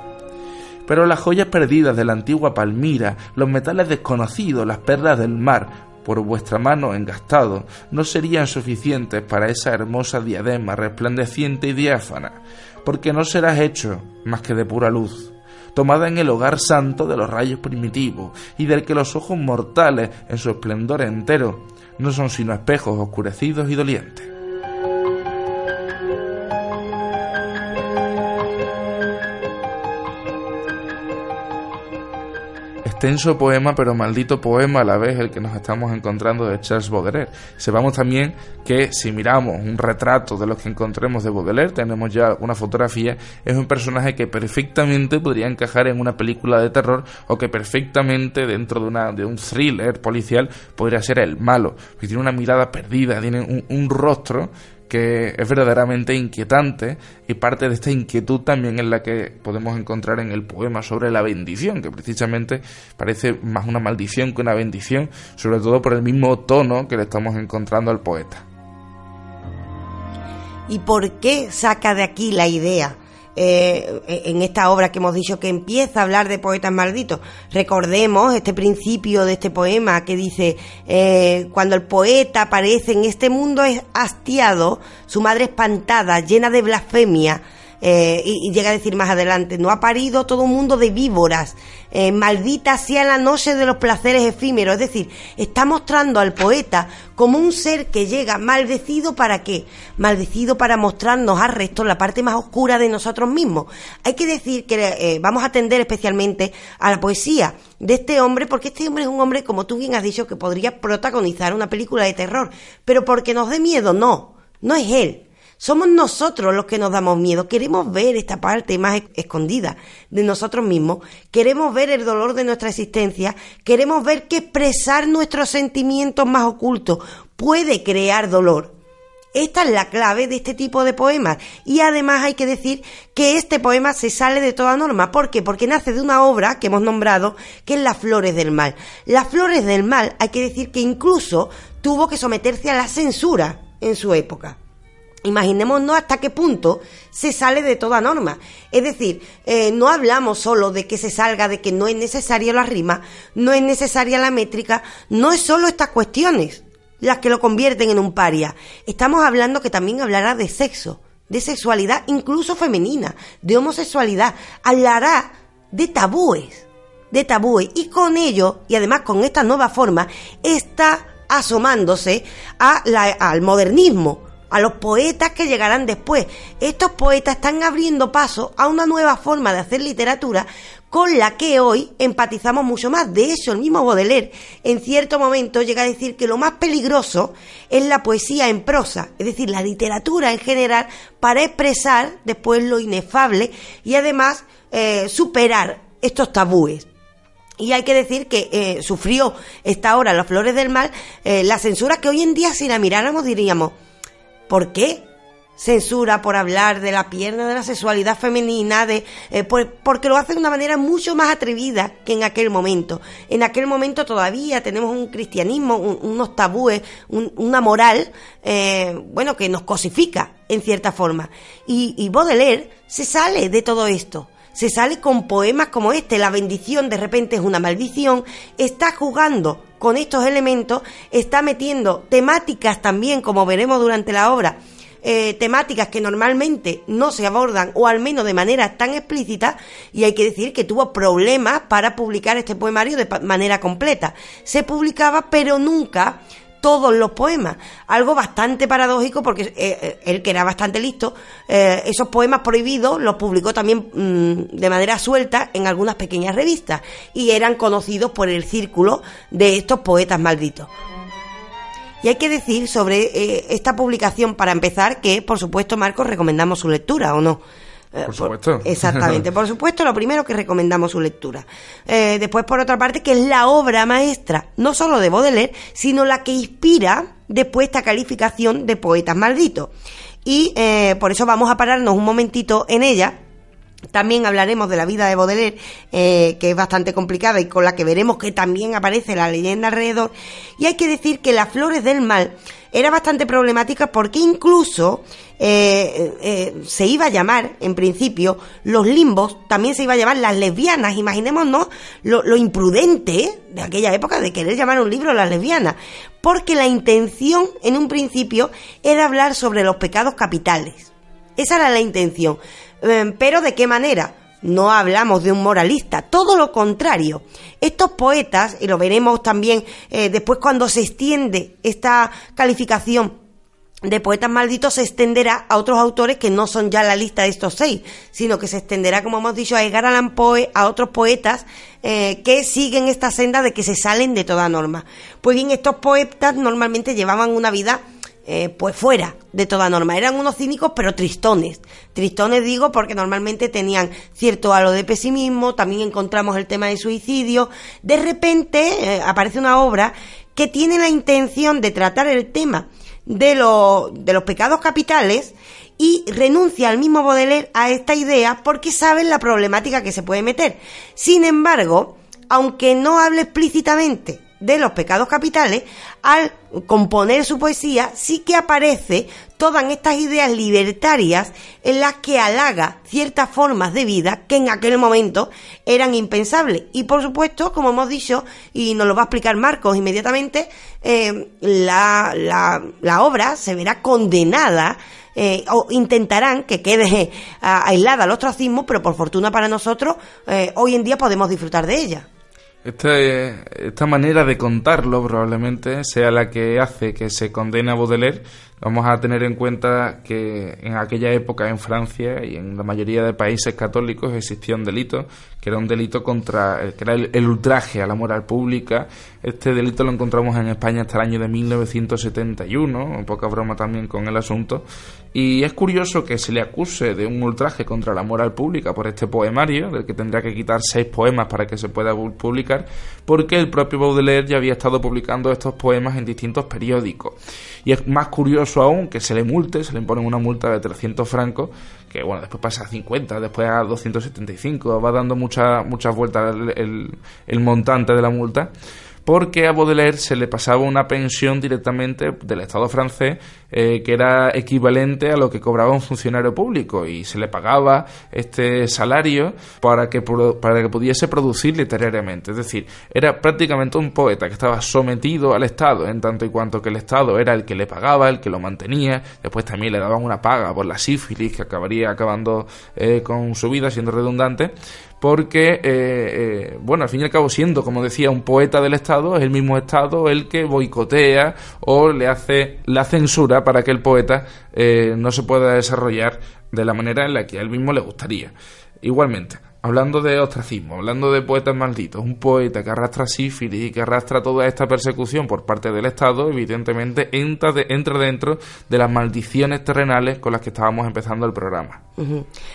Pero las joyas perdidas de la antigua Palmira, los metales desconocidos, las perlas del mar, por vuestra mano engastado, no serían suficientes para esa hermosa diadema resplandeciente y diáfana, porque no serás hecho más que de pura luz tomada en el hogar santo de los rayos primitivos y del que los ojos mortales, en su esplendor entero, no son sino espejos oscurecidos y dolientes. Extenso poema, pero maldito poema a la vez el que nos estamos encontrando de Charles Baudelaire. Sepamos también que si miramos un retrato de los que encontremos de Baudelaire, tenemos ya una fotografía, es un personaje que perfectamente podría encajar en una película de terror o que perfectamente dentro de, una, de un thriller policial podría ser el malo, tiene una mirada perdida, tiene un rostro que es verdaderamente inquietante y parte de esta inquietud también es la que podemos encontrar en el poema sobre la bendición, que precisamente parece más una maldición que una bendición, sobre todo por el mismo tono que le estamos encontrando al poeta. ¿Y por qué saca de aquí la idea eh, en esta obra que hemos dicho que empieza a hablar de poetas malditos. Recordemos este principio de este poema que dice, eh, cuando el poeta aparece en este mundo es hastiado, su madre espantada, llena de blasfemia, eh, y, llega a decir más adelante, no ha parido todo un mundo de víboras, eh, maldita sea la noche de los placeres efímeros, es decir, está mostrando al poeta como un ser que llega maldecido para qué, maldecido para mostrarnos al resto la parte más oscura de nosotros mismos. Hay que decir que eh, vamos a atender especialmente a la poesía de este hombre, porque este hombre es un hombre, como tú bien has dicho, que podría protagonizar una película de terror, pero porque nos dé miedo, no, no es él somos nosotros los que nos damos miedo. Queremos ver esta parte más escondida de nosotros mismos. Queremos ver el dolor de nuestra existencia. Queremos ver que expresar nuestros sentimientos más ocultos puede crear dolor. Esta es la clave de este tipo de poemas. Y además hay que decir que este poema se sale de toda norma. ¿Por qué? Porque nace de una obra que hemos nombrado, que es Las Flores del Mal. Las Flores del Mal hay que decir que incluso tuvo que someterse a la censura en su época. Imaginémonos hasta qué punto se sale de toda norma. Es decir, eh, no hablamos solo de que se salga de que no es necesaria la rima, no es necesaria la métrica, no es solo estas cuestiones las que lo convierten en un paria. Estamos hablando que también hablará de sexo, de sexualidad incluso femenina, de homosexualidad, hablará de tabúes, de tabúes y con ello, y además con esta nueva forma, está asomándose a al modernismo a los poetas que llegarán después. Estos poetas están abriendo paso a una nueva forma de hacer literatura con la que hoy empatizamos mucho más. De hecho, el mismo Baudelaire en cierto momento llega a decir que lo más peligroso es la poesía en prosa, es decir, la literatura en general, para expresar después lo inefable y además eh, superar estos tabúes. Y hay que decir que eh, sufrió esta hora Las Flores del Mal eh, la censura que hoy en día si la miráramos diríamos, ¿Por qué? Censura por hablar de la pierna de la sexualidad femenina, de, eh, porque lo hace de una manera mucho más atrevida que en aquel momento. En aquel momento todavía tenemos un cristianismo, unos tabúes, una moral, eh, bueno, que nos cosifica en cierta forma. Y, y Baudelaire se sale de todo esto se sale con poemas como este, la bendición de repente es una maldición, está jugando con estos elementos, está metiendo temáticas también, como veremos durante la obra, eh, temáticas que normalmente no se abordan, o al menos de manera tan explícita, y hay que decir que tuvo problemas para publicar este poemario de manera completa. Se publicaba, pero nunca todos los poemas. Algo bastante paradójico porque eh, eh, él, que era bastante listo, eh, esos poemas prohibidos los publicó también mm, de manera suelta en algunas pequeñas revistas y eran conocidos por el círculo de estos poetas malditos. Y hay que decir sobre esta publicación, para empezar, que por supuesto, Marcos, recomendamos su lectura, ¿o no? Eh, por supuesto. (laughs) exactamente, por supuesto, lo primero que recomendamos su lectura. Eh, después, por otra parte, que es la obra maestra, no solo de Baudelaire, sino la que inspira después esta calificación de poetas malditos. Y eh, por eso vamos a pararnos un momentito en ella. También hablaremos de la vida de Baudelaire, que es bastante complicada y con la que veremos que también aparece la leyenda alrededor. Y hay que decir que Las Flores del Mal era bastante problemática porque incluso eh, eh, se iba a llamar, en principio, los limbos, también se iba a llamar las lesbianas. Imaginémonos lo, lo imprudente de aquella época de querer llamar un libro las lesbianas, porque la intención en un principio era hablar sobre los pecados capitales. Esa era la intención. Eh, pero ¿de qué manera? No hablamos de un moralista, todo lo contrario. Estos poetas, y lo veremos también eh, después cuando se extiende esta calificación de poetas malditos se extenderá a otros autores que no son ya la lista de estos seis, sino que se extenderá, como hemos dicho, a Edgar Allan Poe, a otros poetas eh, que siguen esta senda de que se salen de toda norma. Pues bien, estos poetas normalmente llevaban una vida eh, pues fuera de toda norma. Eran unos cínicos pero tristones. Tristones digo porque normalmente tenían cierto halo de pesimismo, también encontramos el tema del suicidio. De repente eh, aparece una obra que tiene la intención de tratar el tema de, de los pecados capitales y renuncia al mismo Baudelaire a esta idea porque saben la problemática que se puede meter. Sin embargo, aunque no hable explícitamente de los pecados capitales, al componer su poesía sí que aparece todas estas ideas libertarias en las que halaga ciertas formas de vida que en aquel momento eran impensables. Y por supuesto, como hemos dicho, y nos lo va a explicar Marcos inmediatamente, eh, la, la, obra se verá condenada eh, o intentarán que quede aislada al ostracismo, pero por fortuna para nosotros, eh, hoy en día podemos disfrutar de ella. Esta manera de contarlo probablemente sea la que hace que se condene a Baudelaire Vamos a tener en cuenta que en aquella época en Francia y en la mayoría de países católicos existía un delito, que era un delito contra, que era el, ultraje a la moral pública. Este delito lo encontramos en España hasta el año de 1971, un poca broma también con el asunto. Y es curioso que se le acuse de un ultraje contra la moral pública por este poemario, del que tendría que quitar seis poemas para que se pueda publicar, porque el propio Baudelaire ya había estado publicando estos poemas en distintos periódicos. Y es más curioso aún que se le multe, se le imponen una multa de 300 francos, que bueno, después pasa a 50, después a 275, va dando muchas muchas vueltas el, el montante de la multa porque a Baudelaire se le pasaba una pensión directamente del Estado francés eh, que era equivalente a lo que cobraba un funcionario público y se le pagaba este salario para que, para que pudiese producir literariamente. Es decir, era prácticamente un poeta que estaba sometido al Estado en tanto y cuanto que el Estado era el que le pagaba, el que lo mantenía, después también le daban una paga por la sífilis que acabaría acabando eh, con su vida siendo redundante porque, eh, eh, bueno, al fin y al cabo, siendo, como decía, un poeta del Estado, es el mismo Estado el que boicotea o le hace la censura para que el poeta eh, no se pueda desarrollar de la manera en la que a él mismo le gustaría. Igualmente, hablando de ostracismo, hablando de poetas malditos, un poeta que arrastra sífilis y que arrastra toda esta persecución por parte del Estado, evidentemente entra, entra dentro de las maldiciones terrenales con las que estábamos empezando el programa.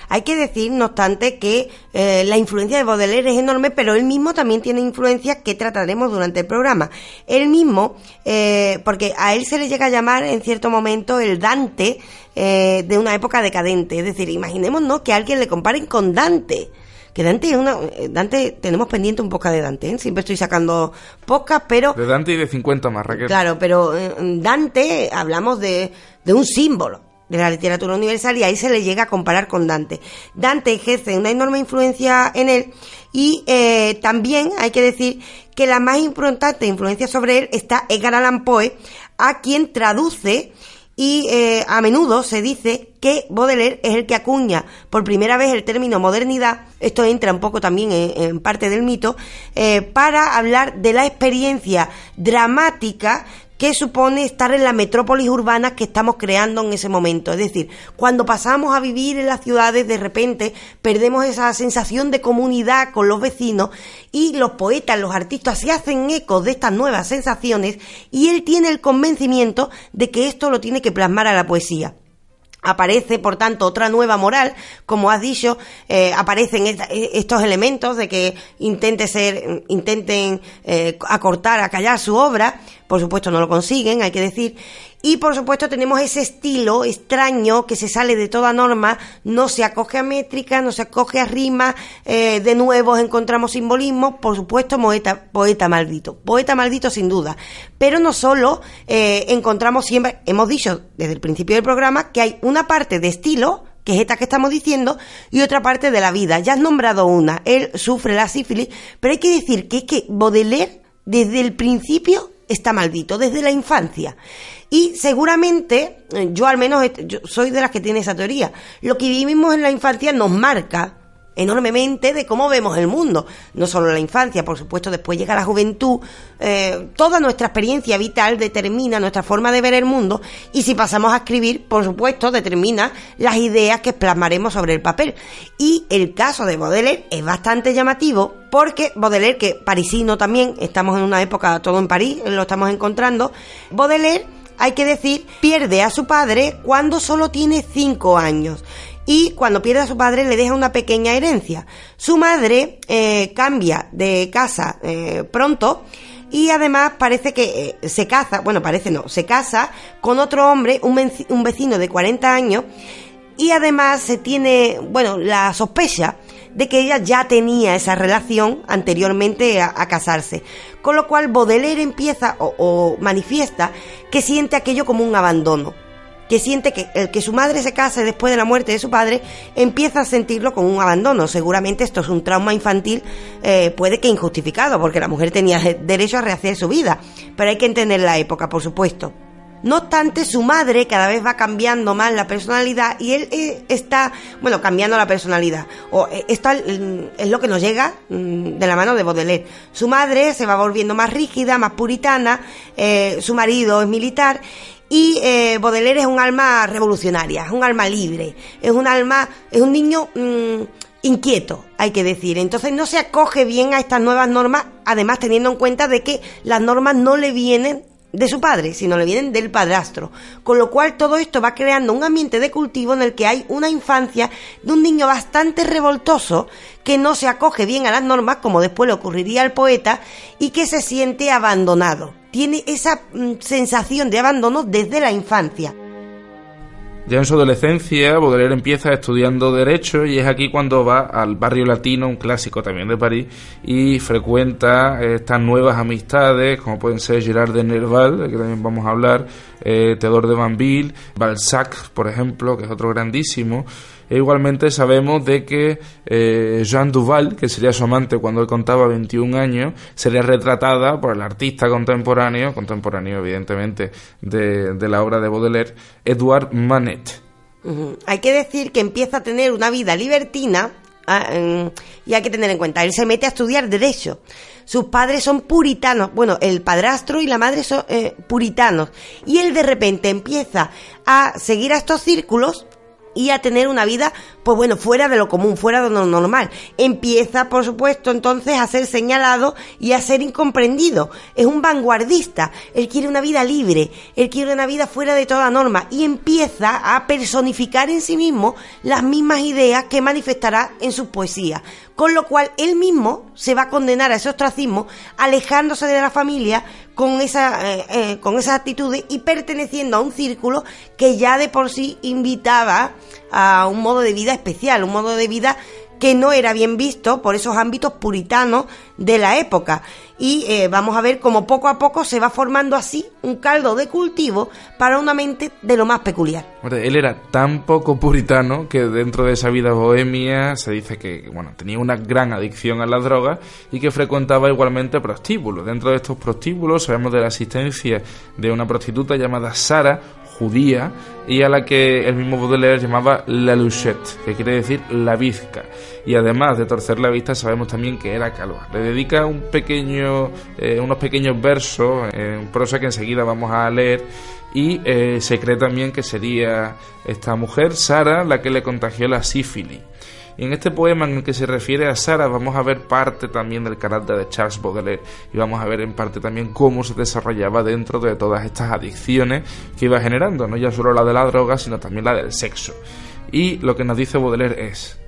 Hay que decir, no obstante, que eh, la influencia de Baudelaire es enorme, pero él mismo también tiene influencias que trataremos durante el programa. Él mismo, eh, porque a él se le llega a llamar en cierto momento el Dante eh, de una época decadente. Es decir, imaginémonos que alguien le comparen con Dante que Dante es una Dante tenemos pendiente un poco de Dante ¿eh? siempre estoy sacando pocas pero de Dante y de 50 más Raquel claro pero Dante hablamos de, de un símbolo de la literatura universal y ahí se le llega a comparar con Dante. Dante ejerce una enorme influencia en él y eh, también hay que decir que la más importante influencia sobre él está Edgar Allan Poe, a quien traduce y eh, a menudo se dice que Baudelaire es el que acuña por primera vez el término modernidad, esto entra un poco también en, parte del mito, eh, para hablar de la experiencia dramática que supone estar en la metrópolis urbana que estamos creando en ese momento. Es decir, cuando pasamos a vivir en las ciudades, de repente perdemos esa sensación de comunidad con los vecinos y los poetas, los artistas se hacen eco de estas nuevas sensaciones y él tiene el convencimiento de que esto lo tiene que plasmar a la poesía. Aparece, por tanto, otra nueva moral, como has dicho, eh, aparecen estos elementos de que intente ser, intenten eh, acortar, acallar su obra, por supuesto no lo consiguen, hay que decir, y por supuesto tenemos ese estilo extraño que se sale de toda norma, no se acoge a métrica, no se acoge a rima, eh, de nuevo encontramos simbolismo, por supuesto poeta, poeta maldito, poeta maldito sin duda. Pero no solo eh, encontramos siempre, hemos dicho desde el principio del programa que hay una parte de estilo, que es esta que estamos diciendo, y otra parte de la vida. Ya has nombrado una, él sufre la sífilis, pero hay que decir que es que Baudelaire desde el principio está maldito, desde la infancia. Y seguramente, eh, yo al menos yo soy de las que tiene esa teoría, lo que vivimos en la infancia nos marca enormemente de cómo vemos el mundo. No solo la infancia, por supuesto, después llega la juventud. Eh, toda nuestra experiencia vital determina nuestra forma de ver el mundo y si pasamos a escribir, por supuesto, determina las ideas que plasmaremos sobre el papel. Y el caso de Baudelaire es bastante llamativo porque Baudelaire, que parisino también, estamos en una época todo en París, lo estamos encontrando, Baudelaire hay que decir, pierde a su padre cuando solo tiene cinco años y cuando pierde a su padre le deja una pequeña herencia. Su madre eh, cambia de casa eh, pronto y además parece que eh, se casa, bueno, parece no, se casa con otro hombre, un, vecino de 40 años y además se tiene, bueno, la sospecha de que ella ya tenía esa relación anteriormente a, casarse. Con lo cual Baudelaire empieza o manifiesta que siente aquello como un abandono que siente que el que su madre se case después de la muerte de su padre empieza a sentirlo como un abandono. Seguramente esto es un trauma infantil, eh, puede que injustificado, porque la mujer tenía derecho a rehacer su vida, pero hay que entender la época, por supuesto. No obstante, su madre cada vez va cambiando más la personalidad y él eh, está, bueno, cambiando la personalidad. O eh, esto es lo que nos llega mm, de la mano de Baudelaire. Su madre se va volviendo más rígida, más puritana, su marido es militar y eh, Baudelaire es un alma revolucionaria, es un alma libre, es un alma, es un niño mm, inquieto, hay que decir. Entonces no se acoge bien a estas nuevas normas, además teniendo en cuenta de que las normas no le vienen de su padre, sino le vienen del padrastro. Con lo cual todo esto va creando un ambiente de cultivo en el que hay una infancia de un niño bastante revoltoso que no se acoge bien a las normas, como después le ocurriría al poeta, y que se siente abandonado tiene esa mm, sensación de abandono desde la infancia. Ya en su adolescencia, Baudelaire empieza estudiando Derecho y es aquí cuando va al barrio latino, un clásico también de París, y frecuenta estas nuevas amistades, como pueden ser Gerard de Nerval, de que también vamos a hablar, eh, Theodore de Banville, Balzac, por ejemplo, que es otro grandísimo, e igualmente sabemos de que eh, Jean Duval, que sería su amante cuando él contaba 21 años, sería retratada por el artista contemporáneo, contemporáneo evidentemente de, la obra de Baudelaire, Edouard Manet. Hay que decir que empieza a tener una vida libertina ah, y hay que tener en cuenta, él se mete a estudiar derecho. Sus padres son puritanos, bueno, el padrastro y la madre son eh, puritanos. Y él de repente empieza a seguir a estos círculos y a tener una vida, pues bueno, fuera de lo común, fuera de lo normal. Empieza, por supuesto, entonces a ser señalado y a ser incomprendido. Es un vanguardista. Él quiere una vida libre, él quiere una vida fuera de toda norma y empieza a personificar en sí mismo las mismas ideas que manifestará en sus poesías. Con lo cual él mismo se va a condenar a ese ostracismo, alejándose de la familia con, esa, eh, eh, con esas actitudes y perteneciendo a un círculo que ya de por sí invitaba a un modo de vida especial, un modo de vida que no era bien visto por esos ámbitos puritanos de la época. Y eh, vamos a ver cómo poco a poco se va formando así un caldo de cultivo para una mente de lo más peculiar. Él era tan poco puritano que dentro de esa vida bohemia se dice que bueno, tenía una gran adicción a las drogas y que frecuentaba igualmente prostíbulos. Dentro de estos prostíbulos sabemos de la asistencia de una prostituta llamada Sara, judía y a la que el mismo Baudelaire llamaba la Luchette, que quiere decir la bizca. Y además de torcer la vista, sabemos también que era calva. Le dedica un pequeño, eh, unos pequeños versos en prosa que enseguida vamos a leer. Y eh, se cree también que sería esta mujer, Sara, la que le contagió la sífilis. Y en este poema en el que se refiere a Sara vamos a ver parte también del carácter de Charles Baudelaire y vamos a ver en parte también cómo se desarrollaba dentro de todas estas adicciones que iba generando, no ya solo la de la droga, sino también la del sexo. Y lo que nos dice Baudelaire es,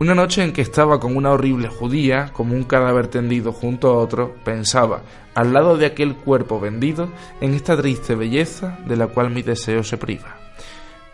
una noche en que estaba con una horrible judía, como un cadáver tendido junto a otro, pensaba, al lado de aquel cuerpo vendido, en esta triste belleza de la cual mi deseo se priva.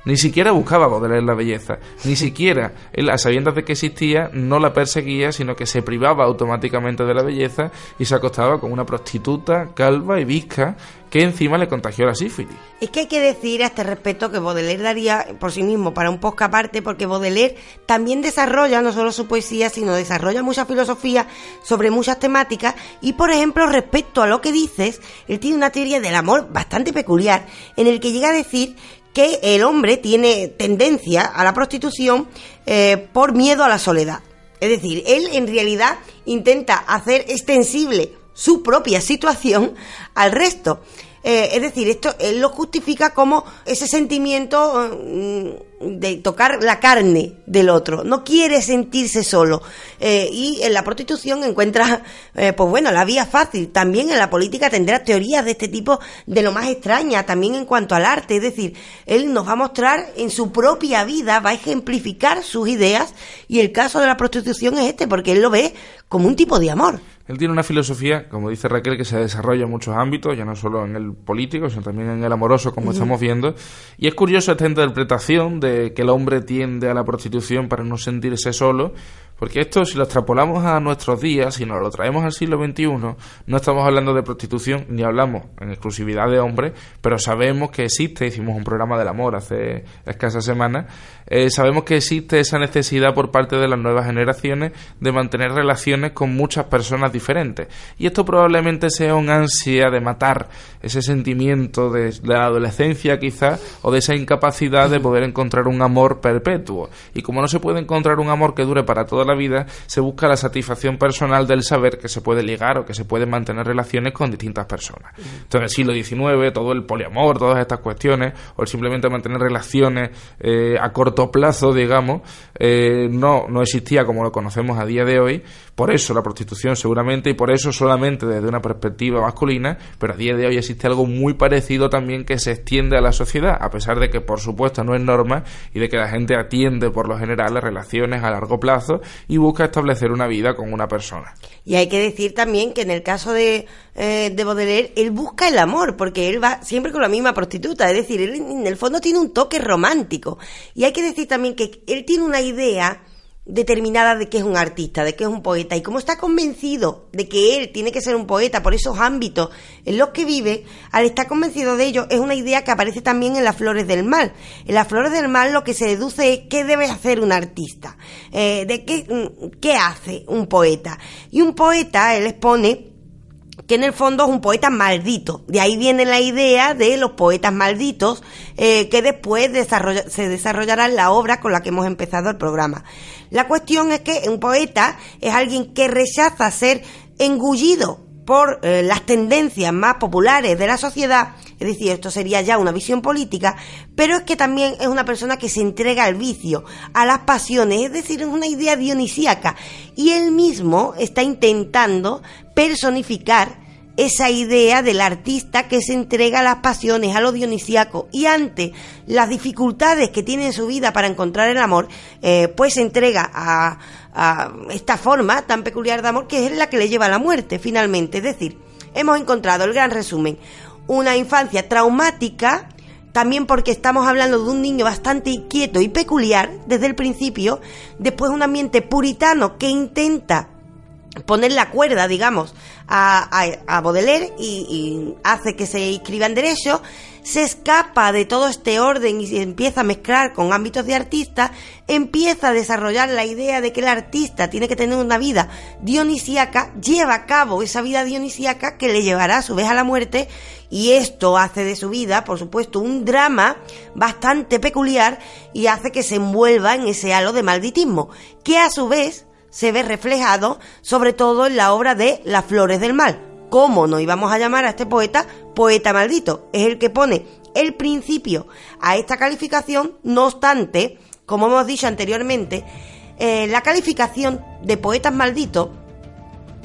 Ni siquiera buscaba Baudelaire la belleza, ni siquiera, a sabiendas de que existía, no la perseguía, sino que se privaba automáticamente de la belleza y se acostaba con una prostituta calva y visca que encima le contagió la sífilis. Es que hay que decir a este respecto que Baudelaire daría por sí mismo para un post aparte, porque Baudelaire también desarrolla no solo su poesía, sino desarrolla mucha filosofía sobre muchas temáticas. Y por ejemplo, respecto a lo que dices, él tiene una teoría del amor bastante peculiar, en el que llega a decir que el hombre tiene tendencia a la prostitución eh, por miedo a la soledad. Es decir, él en realidad intenta hacer extensible su propia situación al resto. Eh, es decir, esto él lo justifica como ese sentimiento mm, de tocar la carne del otro. No quiere sentirse solo. Eh, y en la prostitución encuentra, eh, pues bueno, la vía fácil. También en la política tendrá teorías de este tipo de lo más extraña, también en cuanto al arte. Es decir, él nos va a mostrar en su propia vida, va a ejemplificar sus ideas. Y el caso de la prostitución es este, porque él lo ve como un tipo de amor. Él tiene una filosofía, como dice Raquel, que se desarrolla en muchos ámbitos, ya no solo en el político, sino también en el amoroso, como estamos viendo. Y es curioso esta interpretación de que el hombre tiende a la prostitución para no sentirse solo, porque esto, si lo extrapolamos a nuestros días, si nos lo traemos al siglo XXI, no estamos hablando de prostitución ni hablamos en exclusividad de hombres, pero sabemos que existe, hicimos un programa del amor hace escasas semanas, eh, sabemos que existe esa necesidad por parte de las nuevas generaciones de mantener relaciones con muchas personas diferentes. Y esto probablemente sea una ansia de matar ese sentimiento de, de la adolescencia quizás, o de esa incapacidad de poder encontrar un amor perpetuo. Y como no se puede encontrar un amor que dure para toda la vida, se busca la satisfacción personal del saber que se puede ligar o que se pueden mantener relaciones con distintas personas. Entonces, en el siglo XIX, todo el poliamor, todas estas cuestiones, o simplemente mantener relaciones eh, a corto plazo, digamos, eh, no, no existía como lo conocemos a día de hoy. Por eso la prostitución seguramente, y por eso solamente desde una perspectiva masculina, pero a día de hoy existe algo muy parecido también que se extiende a la sociedad, a pesar de que, por supuesto, no es norma y de que la gente atiende por lo general las relaciones a largo plazo y busca establecer una vida con una persona. Y hay que decir también que en el caso de, eh, de Baudelaire, él busca el amor, porque él va siempre con la misma prostituta, es decir, él en el fondo tiene un toque romántico. Y hay que decir también que él tiene una idea determinada de que es un artista, de que es un poeta, y como está convencido de que él tiene que ser un poeta por esos ámbitos en los que vive, al estar convencido de ello, es una idea que aparece también en las flores del mal. En las flores del mal lo que se deduce es qué debe hacer un artista, eh, de qué, mm, qué hace un poeta. Y un poeta, él expone, que en el fondo es un poeta maldito. De ahí viene la idea de los poetas malditos eh, que después se desarrollará en la obra con la que hemos empezado el programa. La cuestión es que un poeta es alguien que rechaza ser engullido por eh, las tendencias más populares de la sociedad, es decir, esto sería ya una visión política, pero es que también es una persona que se entrega al vicio, a las pasiones, es decir, es una idea dionisíaca, y él mismo está intentando personificar esa idea del artista que se entrega a las pasiones, a lo dionisíaco, y ante las dificultades que tiene en su vida para encontrar el amor, eh, pues se entrega a, a esta forma tan peculiar de amor que es la que le lleva a la muerte finalmente. Es decir, hemos encontrado el gran resumen, una infancia traumática, también porque estamos hablando de un niño bastante inquieto y peculiar desde el principio, después un ambiente puritano que intenta poner la cuerda, digamos, a, a, Baudelaire y, hace que se inscriba en derecho, se escapa de todo este orden y empieza a mezclar con ámbitos de artista, empieza a desarrollar la idea de que el artista tiene que tener una vida dionisíaca, lleva a cabo esa vida dionisíaca que le llevará a su vez a la muerte y esto hace de su vida, por supuesto, un drama bastante peculiar y hace que se envuelva en ese halo de malditismo, que a su vez se ve reflejado sobre todo en la obra de Las Flores del Mal. ¿Cómo no íbamos a llamar a este poeta poeta maldito? Es el que pone el principio a esta calificación, no obstante, como hemos dicho anteriormente, eh, la calificación de poetas malditos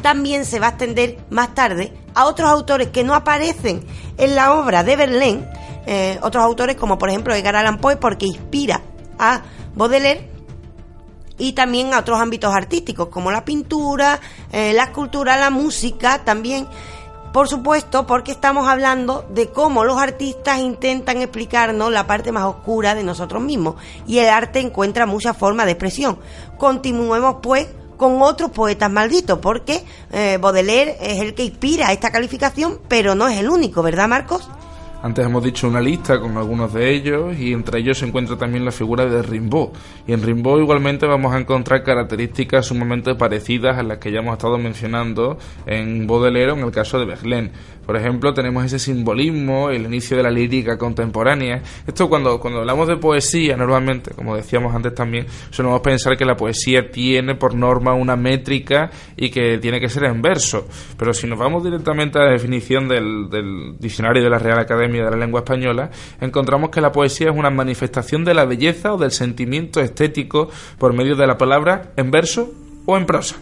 también se va a extender más tarde a otros autores que no aparecen en la obra de Verlaine, eh, otros autores como por ejemplo Edgar Allan Poe porque inspira a Baudelaire y también a otros ámbitos artísticos como la pintura, eh, la escultura, la música también. Por supuesto, porque estamos hablando de cómo los artistas intentan explicarnos la parte más oscura de nosotros mismos y el arte encuentra muchas formas de expresión. Continuemos pues con otros poetas malditos, porque eh, Baudelaire es el que inspira esta calificación, pero no es el único, ¿verdad, Marcos? Antes hemos dicho una lista con algunos de ellos y entre ellos se encuentra también la figura de Rimbaud. Y en Rimbaud igualmente vamos a encontrar características sumamente parecidas a las que ya hemos estado mencionando en Baudelaire en el caso de Verlaine. Por ejemplo, tenemos ese simbolismo, el inicio de la lírica contemporánea. Esto cuando, cuando hablamos de poesía, normalmente, como decíamos antes también, solemos pensar que la poesía tiene por norma una métrica y que tiene que ser en verso. Pero si nos vamos directamente a la definición del, del diccionario de la Real Academia de la Lengua Española, encontramos que la poesía es una manifestación de la belleza o del sentimiento estético por medio de la palabra en verso o en prosa.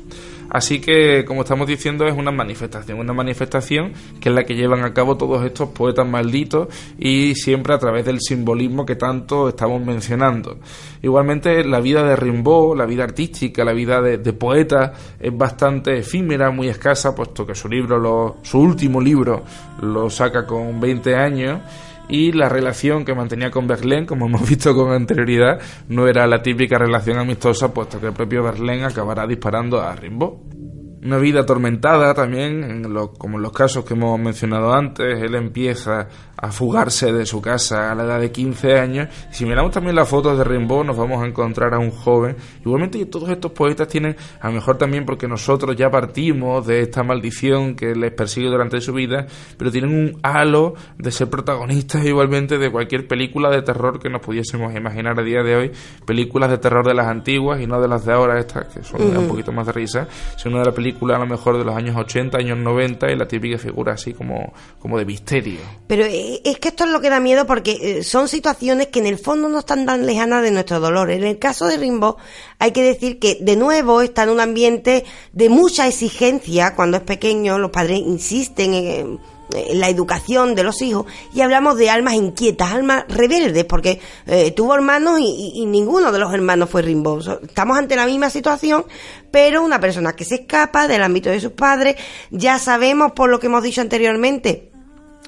Así que, como estamos diciendo, es una manifestación, una manifestación que es la que llevan a cabo todos estos poetas malditos y siempre a través del simbolismo que tanto estamos mencionando. Igualmente, la vida de Rimbaud, la vida artística, la vida de, poeta es bastante efímera, muy escasa, puesto que su libro, su último libro, lo saca con 20 años y la relación que mantenía con Verlaine, como hemos (laughs) visto con anterioridad, no era la típica relación amistosa, puesto que el propio Verlaine acabará disparando a Rimbaud. Una vida atormentada también, en como en los casos que hemos mencionado antes, él empieza a fugarse de su casa a la edad de 15 años. Si miramos también las fotos de Rimbaud, nos vamos a encontrar a un joven. Igualmente, todos estos poetas tienen, a lo mejor también porque nosotros ya partimos de esta maldición que les persigue durante su vida, pero tienen un halo de ser protagonistas igualmente de cualquier película de terror que nos pudiésemos imaginar a día de hoy. Películas de terror de las antiguas y no de las de ahora, estas que son un poquito más de risa, sino de la película a lo mejor de los años 80, años 90 y la típica figura así como, como de misterio. Pero eh, es que esto es lo que da miedo porque eh, son situaciones que en el fondo no están tan lejanas de nuestro dolor. En el caso de Rimbaud hay que decir que de nuevo está en un ambiente de mucha exigencia cuando es pequeño, los padres insisten en la educación de los hijos y hablamos de almas inquietas, almas rebeldes, porque eh, tuvo hermanos y, ninguno de los hermanos fue Rimbaud. Estamos ante la misma situación, pero una persona que se escapa del ámbito de sus padres, ya sabemos por lo que hemos dicho anteriormente,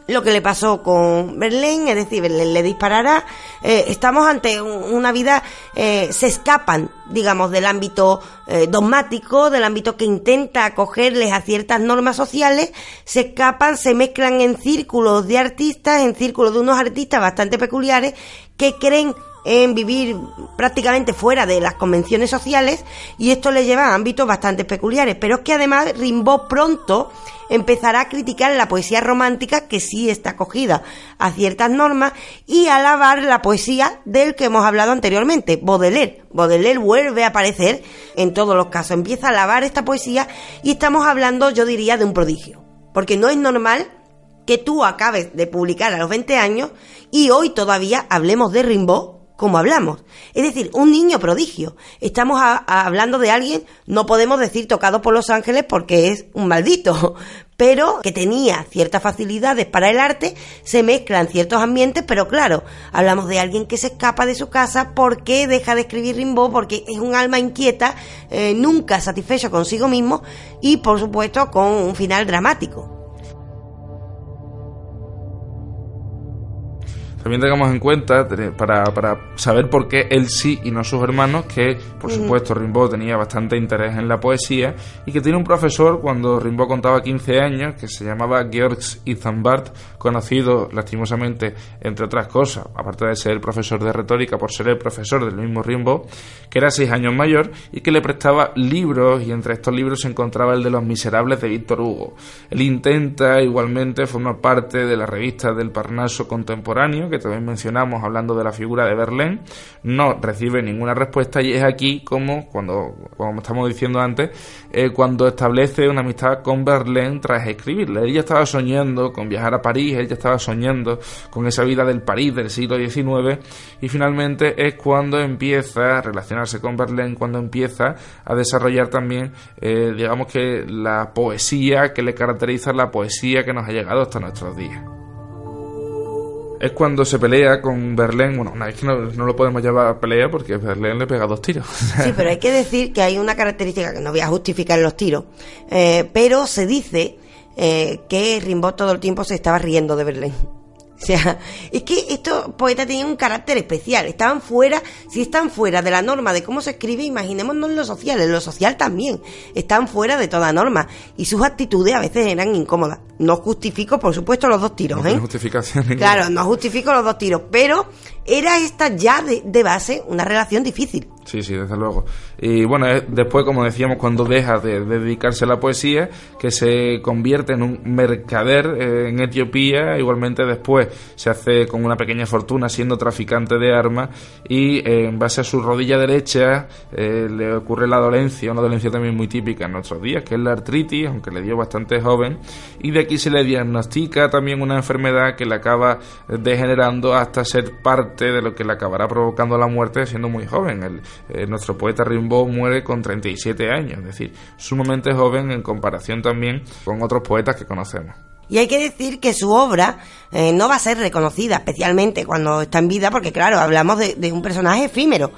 lo que le pasó con Berlín, es decir, Berlín le disparará. Eh, estamos ante una vida, eh, se escapan, digamos, del ámbito eh, dogmático, del ámbito que intenta acogerles a ciertas normas sociales, se escapan, se mezclan en círculos de artistas, en círculos de unos artistas bastante peculiares que creen en vivir prácticamente fuera de las convenciones sociales y esto le lleva a ámbitos bastante peculiares. Pero es que además Rimbaud pronto empezará a criticar la poesía romántica que sí está acogida a ciertas normas y a alabar la poesía del que hemos hablado anteriormente, Baudelaire. Baudelaire vuelve a aparecer en todos los casos, empieza a alabar esta poesía y estamos hablando, yo diría, de un prodigio. Porque no es normal que tú acabes de publicar a los 20 años y hoy todavía hablemos de Rimbaud como hablamos. Es decir, un niño prodigio. Estamos hablando de alguien, no podemos decir tocado por los ángeles porque es un maldito, (laughs) pero que tenía ciertas facilidades para el arte, se mezclan ciertos ambientes, pero claro, hablamos de alguien que se escapa de su casa porque deja de escribir Rimbaud, porque es un alma inquieta, eh, nunca satisfecho consigo mismo y por supuesto con un final dramático. También tengamos en cuenta, para, para saber por qué él sí y no sus hermanos, que por supuesto Rimbaud tenía bastante interés en la poesía y que tiene un profesor cuando Rimbaud contaba 15 años que se llamaba Georges Isambard, conocido lastimosamente, entre otras cosas, aparte de ser el profesor de retórica, por ser el profesor del mismo Rimbaud, que era 6 años mayor y que le prestaba libros y entre estos libros se encontraba el de Los Miserables de Víctor Hugo. Él intenta igualmente formar parte de la revista del Parnaso Contemporáneo, que también mencionamos hablando de la figura de Verlaine, no recibe ninguna respuesta y es aquí como, cuando, como estamos diciendo antes, eh, cuando establece una amistad con Verlaine tras escribirle. Ella estaba soñando con viajar a París, ella estaba soñando con esa vida del París del siglo XIX y finalmente es cuando empieza a relacionarse con Verlaine, cuando empieza a desarrollar también, eh, digamos que la poesía que le caracteriza, la poesía que nos ha llegado hasta nuestros días es cuando se pelea con Berlín. Bueno, una vez que no, lo podemos llevar a pelea porque Berlín le pega dos tiros. (laughs) Sí, pero hay que decir que hay una característica que no voy a justificar los tiros, eh, pero se dice eh, que Rimbaud todo el tiempo se estaba riendo de Berlín. (laughs) O sea, es que estos poetas tenían un carácter especial, estaban fuera, si están fuera de la norma de cómo se escribe, imaginémonos en lo social, en lo social también, están fuera de toda norma y sus actitudes a veces eran incómodas. No justifico, por supuesto, los dos tiros, no ¿eh? justificación Claro, no justifico los dos tiros, pero era esta ya de, de base una relación difícil. Sí, sí, desde luego. Y bueno, después, como decíamos, cuando deja de, dedicarse a la poesía, que se convierte en un mercader eh, en Etiopía, igualmente después se hace con una pequeña fortuna siendo traficante de armas y eh, en base a su rodilla derecha eh, le ocurre la dolencia, una dolencia también muy típica en nuestros días, que es la artritis, aunque le dio bastante joven, y de aquí se le diagnostica también una enfermedad que le acaba degenerando hasta ser parte de lo que le acabará provocando la muerte siendo muy joven. Eh, nuestro poeta Rimbaud muere con 37 años, es decir, sumamente joven en comparación también con otros poetas que conocemos. Y hay que decir que su obra eh, no va a ser reconocida, especialmente cuando está en vida, porque claro, hablamos de, de un personaje efímero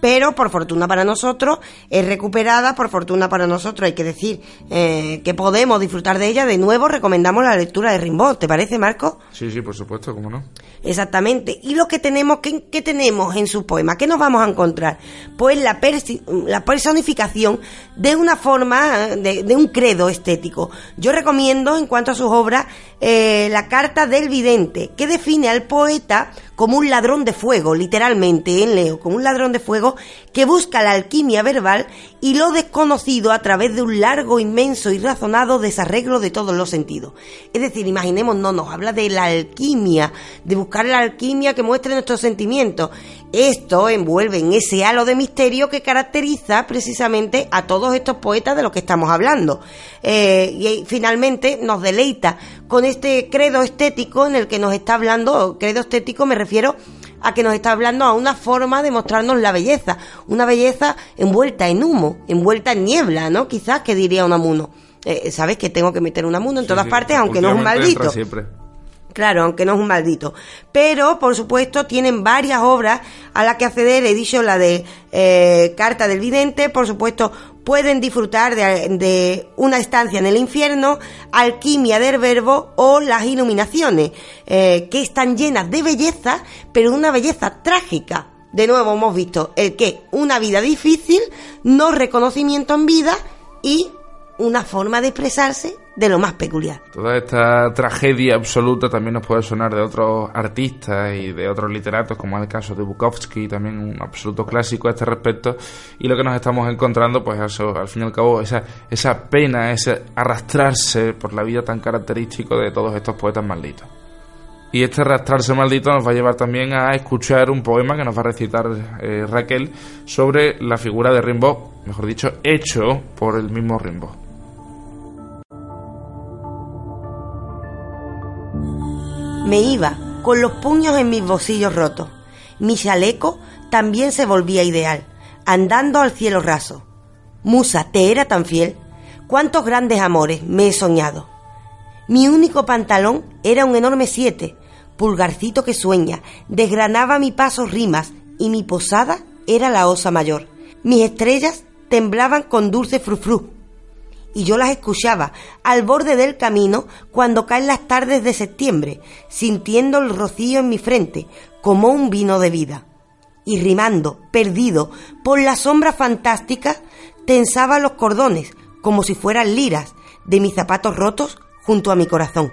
pero por fortuna para nosotros es recuperada, por fortuna para nosotros hay que decir eh, que podemos disfrutar de ella. De nuevo recomendamos la lectura de Rimbaud, ¿te parece, Marco? Sí, sí, por supuesto, ¿cómo no? Exactamente. ¿Y lo que tenemos, qué, qué tenemos en su poema? ¿Qué nos vamos a encontrar? Pues la, la personificación de una forma, de, de, un credo estético. Yo recomiendo, en cuanto a sus obras, eh, la carta del vidente, que define al poeta como un ladrón de fuego, literalmente, en Leo, como un ladrón de fuego que busca la alquimia verbal y lo desconocido a través de un largo, inmenso y razonado desarreglo de todos los sentidos. Es decir, imaginemos, no nos habla de la alquimia, de buscar la alquimia que muestre nuestros sentimientos. Esto envuelve en ese halo de misterio que caracteriza precisamente a todos estos poetas de los que estamos hablando. Eh, y finalmente nos deleita con este credo estético en el que nos está hablando, credo estético me refiero a que nos está hablando a una forma de mostrarnos la belleza, una belleza envuelta en humo, envuelta en niebla, ¿no? Quizás que diría un amuno. Eh, ¿Sabes que tengo que meter un amuno en todas sí, partes, aunque no es un maldito? Claro, aunque no es un maldito. Pero, por supuesto, tienen varias obras a las que acceder. He dicho la de eh, Carta del Vidente, por supuesto, pueden disfrutar de, una estancia en el infierno, Alquimia del Verbo o las Iluminaciones, eh, que están llenas de belleza, pero una belleza trágica. De nuevo hemos visto el que una vida difícil, no reconocimiento en vida y una forma de expresarse de lo más peculiar. Toda esta tragedia absoluta también nos puede sonar de otros artistas y de otros literatos, como es el caso de Bukowski, también un absoluto clásico a este respecto, y lo que nos estamos encontrando, pues al fin y al cabo, esa, esa pena, ese arrastrarse por la vida tan característico de todos estos poetas malditos. Y este arrastrarse maldito nos va a llevar también a escuchar un poema que nos va a recitar eh, Raquel sobre la figura de Rimbaud, mejor dicho, hecho por el mismo Rimbaud. Me iba, con los puños en mis bolsillos rotos. Mi chaleco también se volvía ideal, andando al cielo raso. Musa, ¿te era tan fiel? ¿Cuántos grandes amores me he soñado? Mi único pantalón era un enorme siete, pulgarcito que sueña, desgranaba mi paso rimas y mi posada era la osa mayor. Mis estrellas temblaban con dulce frufru y yo las escuchaba al borde del camino cuando caen las tardes de septiembre, sintiendo el rocío en mi frente como un vino de vida. Y rimando, perdido por la sombra fantástica, tensaba los cordones como si fueran liras de mis zapatos rotos junto a mi corazón.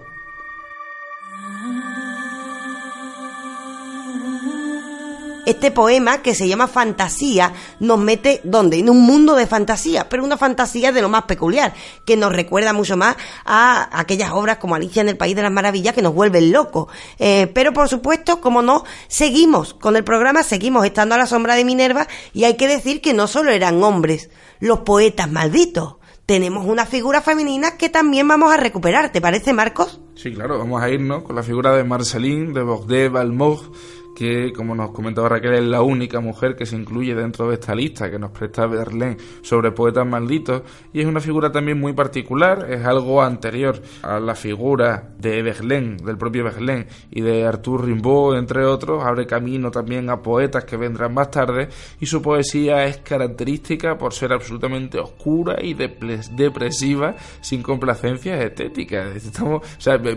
Este poema, que se llama Fantasía, nos mete, ¿dónde? En un mundo de fantasía, pero una fantasía de lo más peculiar, que nos recuerda mucho más a aquellas obras como Alicia en el País de las Maravillas que nos vuelven locos. Eh, pero por supuesto, como no, seguimos con el programa, seguimos estando a la sombra de Minerva y hay que decir que no solo eran hombres, los poetas malditos tenemos una figura femenina que también vamos a recuperar. ¿Te parece, Marcos? Sí, claro, vamos a irnos con la figura de Marceline, de Bordet, que, como nos comentaba Raquel, es la única mujer que se incluye dentro de esta lista que nos presta Verlaine sobre poetas malditos y es una figura también muy particular, es algo anterior a la figura de Verlaine, del propio Verlaine y de Arthur Rimbaud, entre otros, abre camino también a poetas que vendrán más tarde y su poesía es característica por ser absolutamente oscura y depresiva sin complacencias estéticas.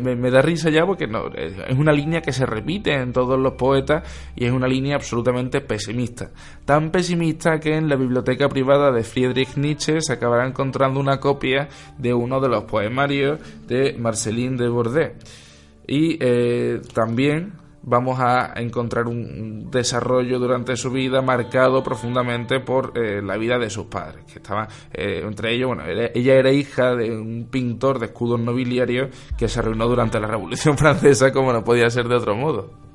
Me, da risa ya porque es una línea que se repite en todos los poetas y es una línea absolutamente pesimista. Tan pesimista que en la biblioteca privada de Friedrich Nietzsche se acabará encontrando una copia de uno de los poemarios de Marceline de Bordet. Y eh, también vamos a encontrar un desarrollo durante su vida marcado profundamente por eh, la vida de sus padres, que estaban eh, entre ellos, bueno, ella era hija de un pintor de escudos nobiliarios que se arruinó durante la Revolución (laughs) Francesa, como no podía ser de otro modo.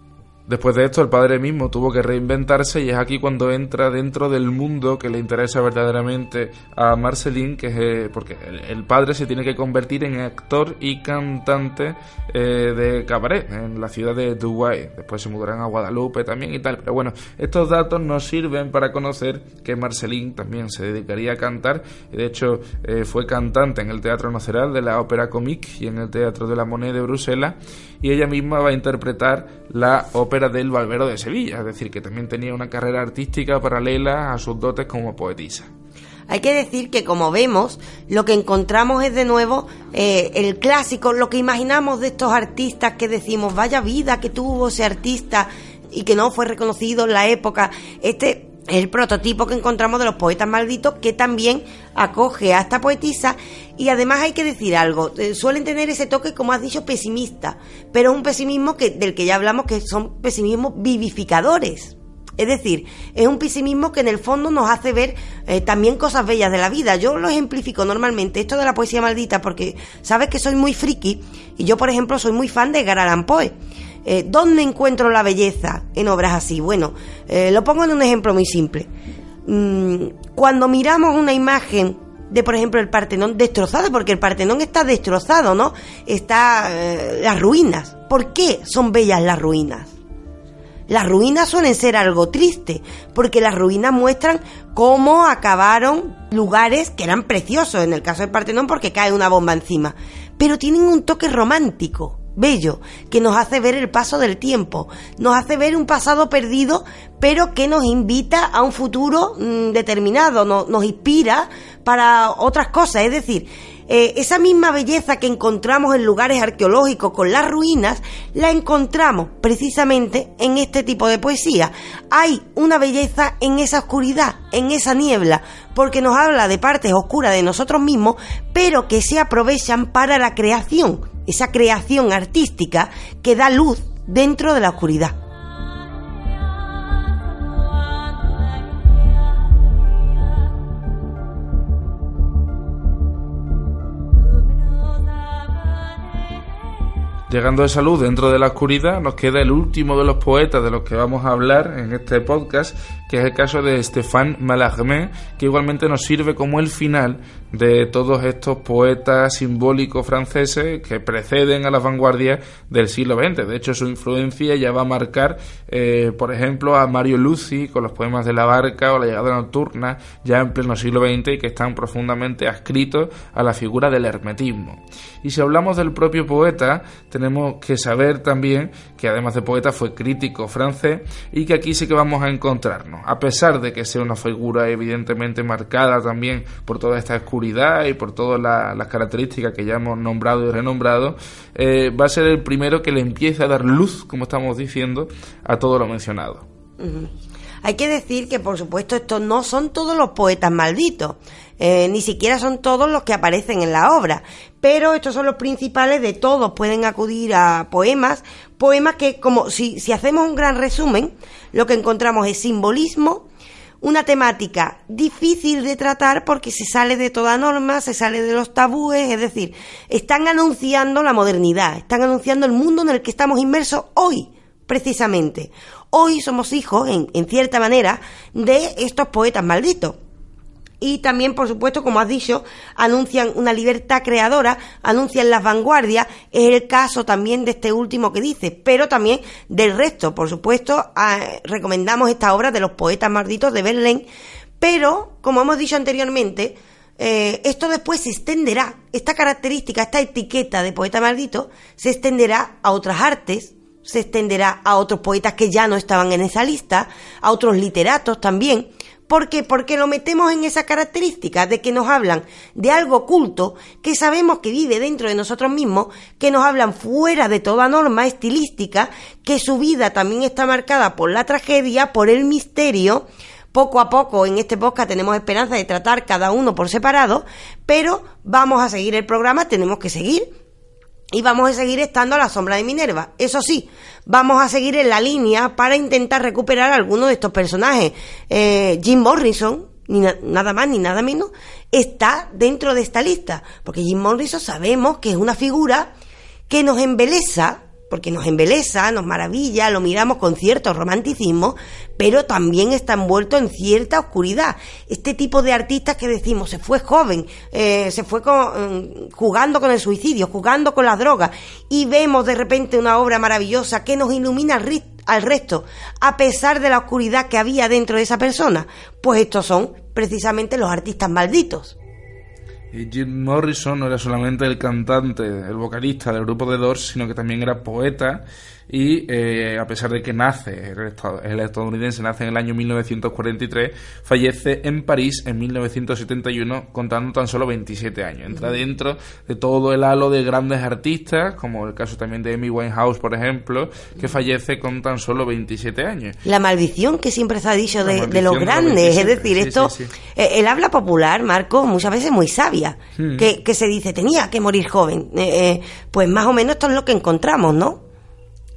Después de esto, el padre mismo tuvo que reinventarse y es aquí cuando entra dentro del mundo que le interesa verdaderamente a Marceline, que es eh, porque el, padre se tiene que convertir en actor y cantante eh, de cabaret en la ciudad de Douai. Después se mudarán a Guadalupe también y tal. Pero bueno, estos datos nos sirven para conocer que Marceline también se dedicaría a cantar. De hecho, eh, fue cantante en el Teatro Nacional de la Ópera Comique y en el Teatro de la Moneda de Bruselas. Y ella misma va a interpretar la ópera del Barbero de Sevilla, es decir, que también tenía una carrera artística paralela a sus dotes como poetisa. Hay que decir que como vemos, lo que encontramos es de nuevo eh, el clásico, lo que imaginamos de estos artistas que decimos, vaya vida que tuvo ese artista y que no fue reconocido en la época. Este el prototipo que encontramos de los poetas malditos que también acoge a esta poetisa y además hay que decir algo, eh, suelen tener ese toque como has dicho pesimista, pero es un pesimismo que, del que ya hablamos que son pesimismos vivificadores. Es decir, es un pesimismo que en el fondo nos hace ver eh, también cosas bellas de la vida. Yo lo ejemplifico normalmente, esto de la poesía maldita, porque sabes que soy muy friki y yo, por ejemplo, soy muy fan de Edgar Poe. Eh, ¿Dónde encuentro la belleza en obras así? Bueno, eh, lo pongo en un ejemplo muy simple. Mm, cuando miramos una imagen de, por ejemplo, el Partenón destrozado, porque el Partenón está destrozado, ¿no? Está eh, las ruinas. ¿Por qué son bellas las ruinas? Las ruinas suelen ser algo triste, porque las ruinas muestran cómo acabaron lugares que eran preciosos, en el caso del Partenón porque cae una bomba encima, pero tienen un toque romántico bello, que nos hace ver el paso del tiempo, nos hace ver un pasado perdido, pero que nos invita a un futuro mm, determinado, nos inspira para otras cosas. Es decir, eh, esa misma belleza que encontramos en lugares arqueológicos con las ruinas, la encontramos precisamente en este tipo de poesía. Hay una belleza en esa oscuridad, en esa niebla, porque nos habla de partes oscuras de nosotros mismos, pero que se aprovechan para la creación esa creación artística que da luz dentro de la oscuridad. Llegando a esa luz dentro de la oscuridad, nos queda el último de los poetas de los que vamos a hablar en este podcast, que es el caso de Stéphane Mallarmé, que igualmente nos sirve como el final de todos estos poetas simbólicos franceses que preceden a las vanguardias del siglo XX. De hecho, su influencia ya va a marcar, eh, por ejemplo, a Mario Luci con los poemas de la barca o la llegada nocturna, ya en pleno siglo XX y que están profundamente adscritos a la figura del hermetismo. Y si hablamos del propio poeta, tenemos que saber también que además de poeta fue crítico francés y que aquí sí que vamos a encontrarnos. A pesar de que sea una figura evidentemente marcada también por toda esta escuridad, y por todas las características que ya hemos nombrado y renombrado, eh, va a ser el primero que le empiece a dar luz, como estamos diciendo, a todo lo mencionado. Hay que decir que, por supuesto, estos no son todos los poetas malditos, eh, ni siquiera son todos los que aparecen en la obra, pero estos son los principales de todos. Pueden acudir a poemas, poemas que, como si, si hacemos un gran resumen, lo que encontramos es simbolismo, una temática difícil de tratar porque se sale de toda norma, se sale de los tabúes, es decir, están anunciando la modernidad, están anunciando el mundo en el que estamos inmersos hoy, precisamente. Hoy somos hijos, en, cierta manera, de estos poetas malditos. Y también, por supuesto, como has dicho, anuncian una libertad creadora, anuncian las vanguardias, es el caso también de este último que dice, pero también del resto, por supuesto, ah, recomendamos esta obra de los poetas malditos de Berlín, pero, como hemos dicho anteriormente, eh, esto después se extenderá, esta característica, esta etiqueta de poeta maldito, se extenderá a otras artes, se extenderá a otros poetas que ya no estaban en esa lista, a otros literatos también, ¿Por qué? Porque lo metemos en esa característica de que nos hablan de algo oculto que sabemos que vive dentro de nosotros mismos, que nos hablan fuera de toda norma estilística, que su vida también está marcada por la tragedia, por el misterio. Poco a poco en este podcast tenemos esperanza de tratar cada uno por separado, pero vamos a seguir el programa, tenemos que seguir y vamos a seguir estando a la sombra de Minerva. Eso sí, vamos a seguir en la línea para intentar recuperar algunos de estos personajes. Eh, Jim Morrison, ni nada más ni nada menos, está dentro de esta lista, porque Jim Morrison sabemos que es una figura que nos embeleza porque nos embeleza, nos maravilla, lo miramos con cierto romanticismo, pero también está envuelto en cierta oscuridad. Este tipo de artistas que decimos, se fue joven, eh, se fue mm, jugando con el suicidio, jugando con las drogas, y vemos de repente una obra maravillosa que nos ilumina al, al resto, a pesar de la oscuridad que había dentro de esa persona. Pues estos son precisamente los artistas malditos. Y Jim Morrison no era solamente el cantante, el vocalista del grupo de Doors, sino que también era poeta y eh, a pesar de que nace, el, estadounidense nace en el año 1943, fallece en París en 1971 contando tan solo 27 años. Entra dentro de todo el halo de grandes artistas, como el caso también de Amy Winehouse, por ejemplo, que fallece con tan solo 27 años. La maldición que siempre se ha dicho de, los grandes, es decir, esto, eh, el habla popular, Marco, muchas veces muy sabia, hmm. que, que, se dice, tenía que morir joven. Eh, pues más o menos esto es lo que encontramos, ¿no?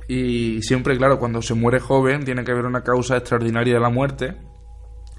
Y siempre, claro, cuando se muere joven tiene que haber una causa extraordinaria de la muerte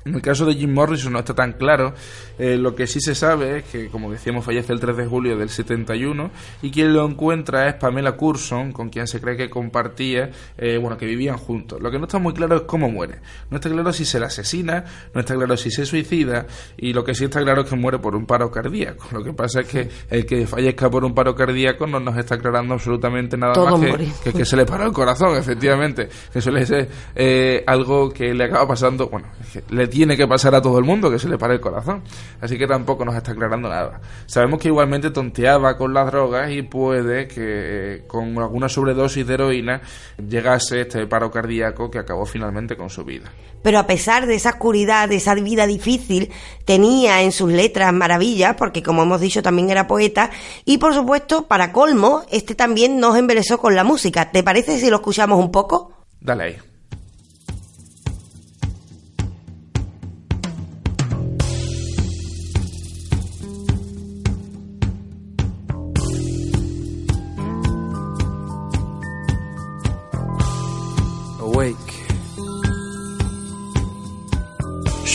en el caso de Jim Morrison no está tan claro. Eh, lo que sí se sabe es que, como decíamos, fallece el 3 de julio del 71 y quien lo encuentra es Pamela Curson, con quien se cree que compartía, eh, bueno, que vivían juntos. Lo que no está muy claro es cómo muere. No está claro si se la asesina, no está claro si se suicida y lo que sí está claro es que muere por un paro cardíaco. Lo que pasa es que el que fallezca por un paro cardíaco no nos está aclarando absolutamente nada más que, que, se le paró el corazón, (laughs) efectivamente. Que suele ser eh, algo que le acaba pasando, bueno, le tiene que pasar a todo el mundo que se le pare el corazón. Así que tampoco nos está aclarando nada. Sabemos que igualmente tonteaba con las drogas y puede que eh, con alguna sobredosis de heroína llegase este paro cardíaco que acabó finalmente con su vida. Pero a pesar de esa oscuridad, de esa vida difícil, tenía en sus letras maravillas, porque como hemos dicho también era poeta, y por supuesto, para colmo, este también nos embelezó con la música. ¿Te parece si lo escuchamos un poco? Dale ahí.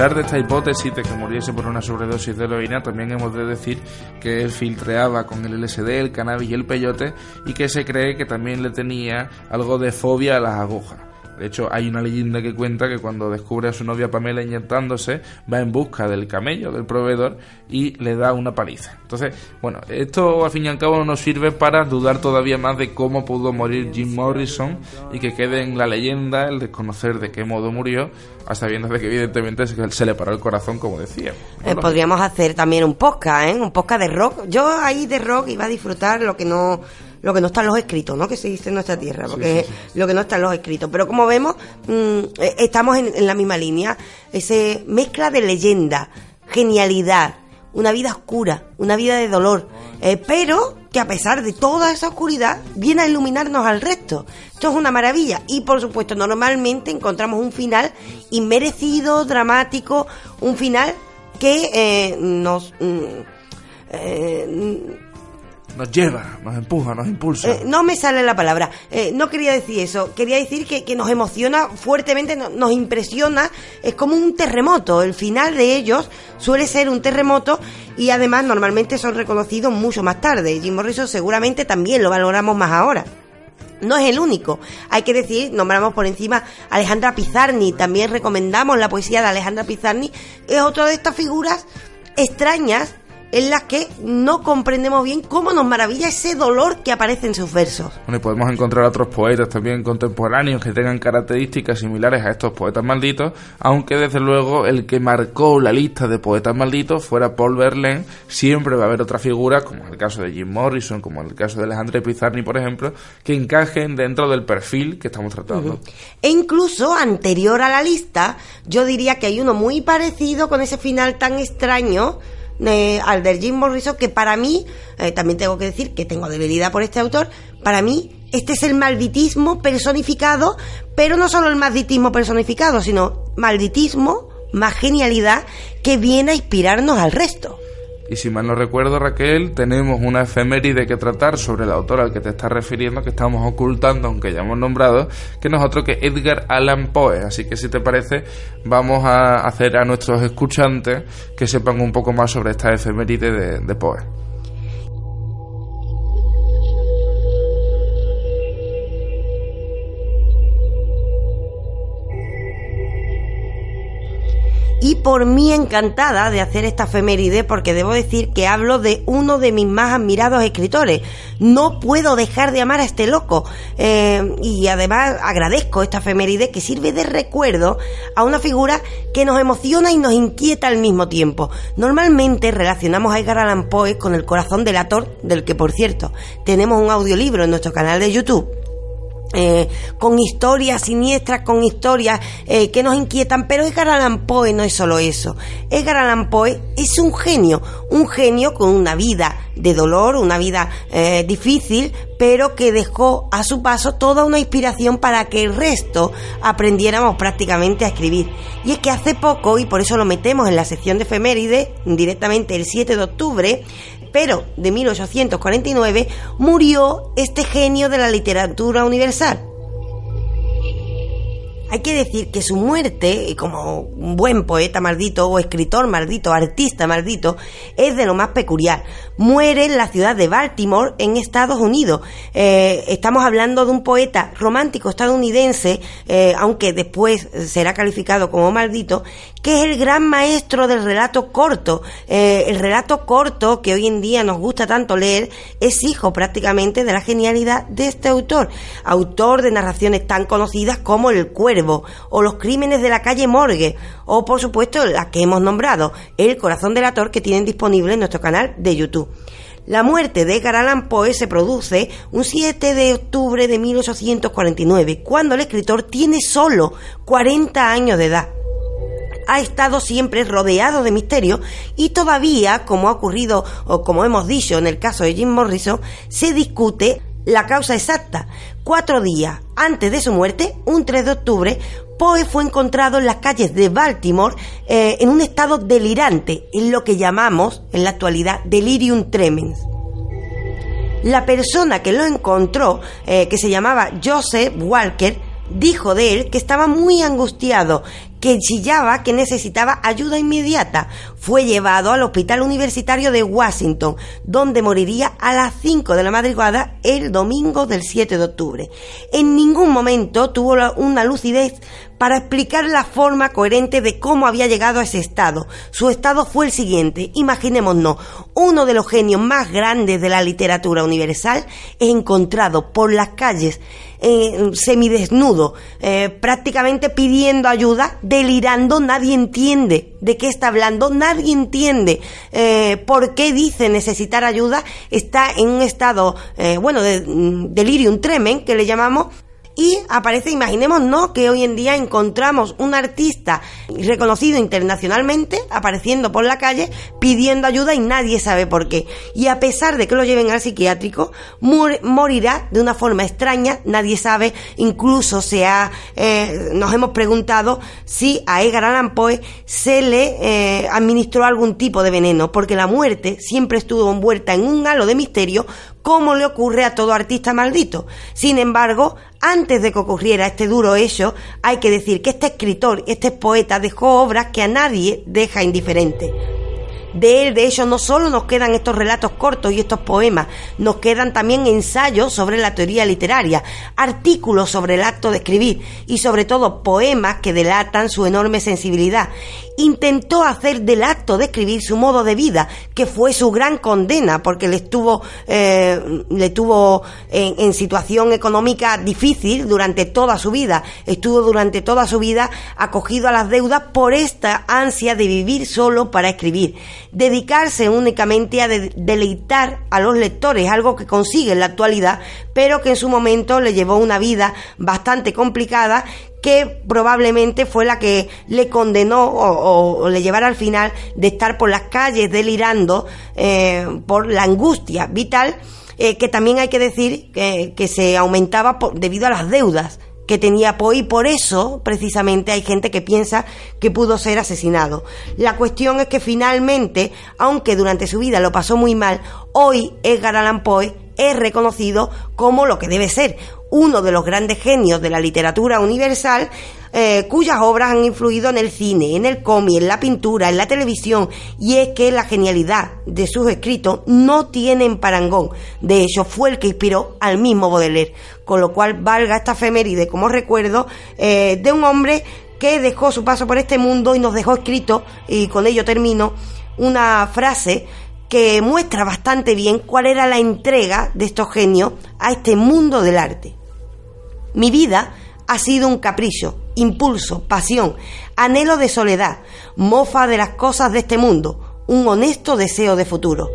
Pesar de esta hipótesis de que muriese por una sobredosis de heroína, también hemos de decir que él filtreaba con el LSD, el cannabis y el peyote y que se cree que también le tenía algo de fobia a las agujas. De hecho, hay una leyenda que cuenta que cuando descubre a su novia Pamela inyectándose, va en busca del camello, del proveedor, y le da una paliza. Entonces, bueno, esto al fin y al cabo no nos sirve para dudar todavía más de cómo pudo morir Jim Morrison y que quede en la leyenda el desconocer de qué modo murió, hasta viendo de que evidentemente se le paró el corazón, como decía. Eh, podríamos hacer también un podcast, ¿eh? Un podcast de rock. Yo ahí de rock iba a disfrutar lo que no lo que no está en los escritos, ¿no? Que se dice en nuestra tierra, porque es lo que no está en los escritos. Pero como vemos, mm, eh, estamos en, la misma línea. Ese mezcla de leyenda, genialidad, una vida oscura, una vida de dolor, eh, pero que a pesar de toda esa oscuridad viene a iluminarnos al resto. Esto es una maravilla y por supuesto normalmente encontramos un final inmerecido, dramático, un final que eh, nos... Mm, nos lleva, nos empuja, nos impulsa. Eh, no me sale la palabra. Eh, no quería decir eso. Quería decir que, que nos emociona fuertemente, nos impresiona. Es como un terremoto. El final de ellos suele ser un terremoto y además normalmente son reconocidos mucho más tarde. Jim Morrison seguramente también lo valoramos más ahora. No es el único. Hay que decir, nombramos por encima a Alejandra Pizarni. También recomendamos la poesía de Alejandra Pizarni. Es otra de estas figuras extrañas en las que no comprendemos bien cómo nos maravilla ese dolor que aparece en sus versos. Bueno, y podemos encontrar otros poetas también contemporáneos que tengan características similares a estos poetas malditos, aunque desde luego el que marcó la lista de poetas malditos fuera Paul Verlaine, siempre va a haber otras figuras, como en el caso de Jim Morrison, como en el caso de Alejandro Pizarni, por ejemplo, que encajen dentro del perfil que estamos tratando. E incluso anterior a la lista, yo diría que hay uno muy parecido con ese final tan extraño, al de Jim Morrison, que para mí, eh, también tengo que decir que tengo debilidad por este autor, para mí este es el malditismo personificado, pero no solo el malditismo personificado, sino malditismo más genialidad que viene a inspirarnos al resto. Y si mal no recuerdo, Raquel, tenemos una efeméride que tratar sobre el autor al que te estás refiriendo, que estamos ocultando, aunque ya hemos nombrado, que no es otro que Edgar Allan Poe. Así que si te parece, vamos a hacer a nuestros escuchantes que sepan un poco más sobre esta efeméride de, de Poe. Y por mí encantada de hacer esta efeméride porque debo decir que hablo de uno de mis más admirados escritores. No puedo dejar de amar a este loco eh, y además agradezco esta efeméride que sirve de recuerdo a una figura que nos emociona y nos inquieta al mismo tiempo. Normalmente relacionamos a Edgar Allan Poe con el corazón del actor, del que por cierto tenemos un audiolibro en nuestro canal de YouTube eh, con historias siniestras, con historias eh, que nos inquietan, pero Edgar Allan Poe no es solo eso. Edgar Allan Poe es un genio, un genio con una vida de dolor, una vida eh, difícil, pero que dejó a su paso toda una inspiración para que el resto aprendiéramos prácticamente a escribir. Y es que hace poco, y por eso lo metemos en la sección de efeméride, directamente el 7 de octubre, pero de 1849 murió este genio de la literatura universal. Hay que decir que su muerte, como un buen poeta maldito o escritor maldito, artista maldito, es de lo más peculiar. Muere en la ciudad de Baltimore, en Estados Unidos. Eh, estamos hablando de un poeta romántico estadounidense, eh, aunque después será calificado como maldito, que es el gran maestro del relato corto. Eh, el relato corto que hoy en día nos gusta tanto leer es hijo prácticamente de la genialidad de este autor, autor de narraciones tan conocidas como El Cuervo o Los Crímenes de la calle Morgue o por supuesto la que hemos nombrado, El Corazón del Ator que tienen disponible en nuestro canal de YouTube. La muerte de Edgar Poe se produce un 7 de octubre de 1849, cuando el escritor tiene solo 40 años de edad ha estado siempre rodeado de misterio y todavía, como ha ocurrido o como hemos dicho en el caso de Jim Morrison, se discute la causa exacta. Cuatro días antes de su muerte, un 3 de octubre, Poe fue encontrado en las calles de Baltimore eh, en un estado delirante, en lo que llamamos en la actualidad delirium tremens. La persona que lo encontró, eh, que se llamaba Joseph Walker, dijo de él que estaba muy angustiado, que chillaba que necesitaba ayuda inmediata. Fue llevado al Hospital Universitario de Washington, donde moriría a las 5 de la madrugada el domingo del 7 de octubre. En ningún momento tuvo una lucidez para explicar la forma coherente de cómo había llegado a ese estado. Su estado fue el siguiente, imaginémonos, uno de los genios más grandes de la literatura universal encontrado por las calles eh, semidesnudo, eh, prácticamente pidiendo ayuda, delirando, nadie entiende de qué está hablando, nadie entiende eh, por qué dice necesitar ayuda, está en un estado, bueno, de mm, delirium tremen, que le llamamos, y aparece, imaginémonos que hoy en día encontramos un artista reconocido internacionalmente apareciendo por la calle pidiendo ayuda y nadie sabe por qué. Y a pesar de que lo lleven al psiquiátrico, morirá de una forma extraña, nadie sabe, incluso se ha, eh, nos hemos preguntado si a Edgar Allan Poe se le eh, administró algún tipo de veneno, porque la muerte siempre estuvo envuelta en un halo de misterio como le ocurre a todo artista maldito. Sin embargo, antes de que ocurriera este duro hecho, hay que decir que este escritor, este poeta, dejó obras que a nadie deja indiferente. De él, de hecho, no solo nos quedan estos relatos cortos y estos poemas, nos quedan también ensayos sobre la teoría literaria, artículos sobre el acto de escribir y sobre todo poemas que delatan su enorme sensibilidad. Intentó hacer del acto de escribir su modo de vida, que fue su gran condena, porque le estuvo, eh, le tuvo en, en situación económica difícil durante toda su vida. Estuvo durante toda su vida acogido a las deudas por esta ansia de vivir solo para escribir dedicarse únicamente a deleitar a los lectores, algo que consigue en la actualidad, pero que en su momento le llevó una vida bastante complicada que probablemente fue la que le condenó o, le llevara al final de estar por las calles delirando eh, por la angustia vital, eh, que también hay que decir que, que se aumentaba debido a las deudas que tenía Poe y por eso precisamente hay gente que piensa que pudo ser asesinado. La cuestión es que finalmente, aunque durante su vida lo pasó muy mal, hoy Edgar Allan Poe es reconocido como lo que debe ser, uno de los grandes genios de la literatura universal, eh, cuyas obras han influido en el cine, en el cómic, en la pintura, en la televisión, y es que la genialidad de sus escritos no tienen parangón. De hecho, fue el que inspiró al mismo Baudelaire, con lo cual valga esta efeméride como recuerdo eh, de un hombre que dejó su paso por este mundo y nos dejó escrito, y con ello termino, una frase que muestra bastante bien cuál era la entrega de estos genios a este mundo del arte. Mi vida ha sido un capricho, impulso, pasión, anhelo de soledad, mofa de las cosas de este mundo, un honesto deseo de futuro.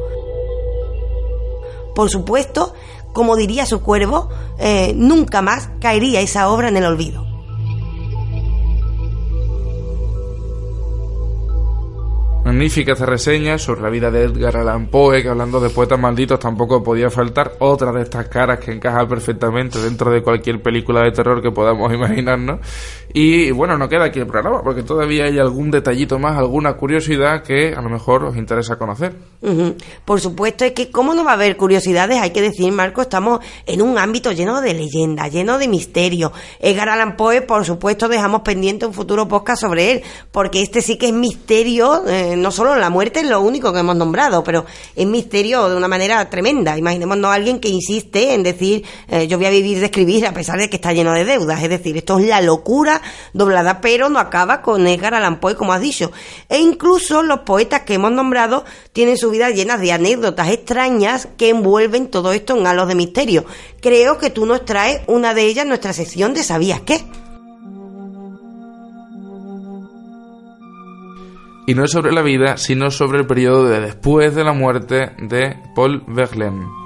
Por supuesto, como diría su cuervo, eh, nunca más caería esa obra en el olvido. Magnífica esta reseña sobre la vida de Edgar Allan Poe, que hablando de poetas malditos tampoco podía faltar otra de estas caras que encaja perfectamente dentro de cualquier película de terror que podamos (laughs) imaginarnos. Y bueno, no queda aquí el programa, porque todavía hay algún detallito más, alguna curiosidad que a lo mejor os interesa conocer. Por supuesto, es que cómo no va a haber curiosidades, hay que decir, Marco, estamos en un ámbito lleno de leyendas, lleno de misterio. Edgar Allan Poe, por supuesto, dejamos pendiente un futuro podcast sobre él, porque este sí que es misterio. Eh, no solo la muerte es lo único que hemos nombrado, pero es misterio de una manera tremenda. Imaginémonos a alguien que insiste en decir, eh, yo voy a vivir de escribir a pesar de que está lleno de deudas. Es decir, esto es la locura doblada, pero no acaba con Edgar Allan Poe, como has dicho. E incluso los poetas que hemos nombrado tienen su vida llena de anécdotas extrañas que envuelven todo esto en halos de misterio. Creo que tú nos traes una de ellas en nuestra sección de ¿Sabías qué? y no es sobre la vida, sino sobre el periodo de después de la muerte de Paul Verlaine.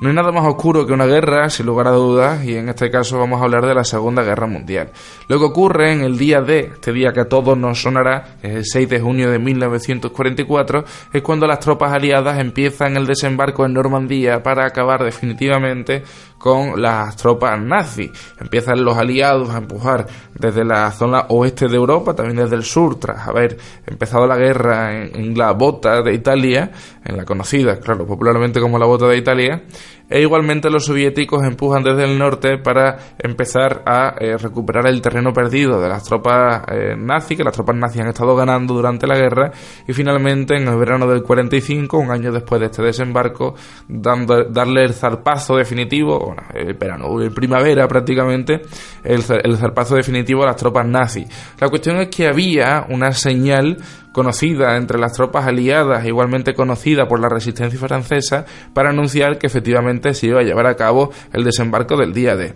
No hay nada más oscuro que una guerra, sin lugar a dudas, y en este caso vamos a hablar de la Segunda Guerra Mundial. Lo que ocurre en el día D, este día que a todos nos sonará, es el 6 de junio de 1944, es cuando las tropas aliadas empiezan el desembarco en Normandía para acabar definitivamente con las tropas nazis. Empiezan los aliados a empujar desde la zona oeste de Europa, también desde el sur, tras haber empezado la guerra en, la bota de Italia, en la conocida, claro, popularmente como la bota de Italia, E igualmente los soviéticos empujan desde el norte para empezar a eh, recuperar el terreno perdido de las tropas eh, nazis, que las tropas nazis han estado ganando durante la guerra, y finalmente en el verano del 45, un año después de este desembarco, dando, darle el zarpazo definitivo, bueno, el verano, en primavera prácticamente, el, el zarpazo definitivo a las tropas nazis. La cuestión es que había una señal conocida entre las tropas aliadas, igualmente conocida por la resistencia francesa, para anunciar que efectivamente se iba a llevar a cabo el desembarco del día D.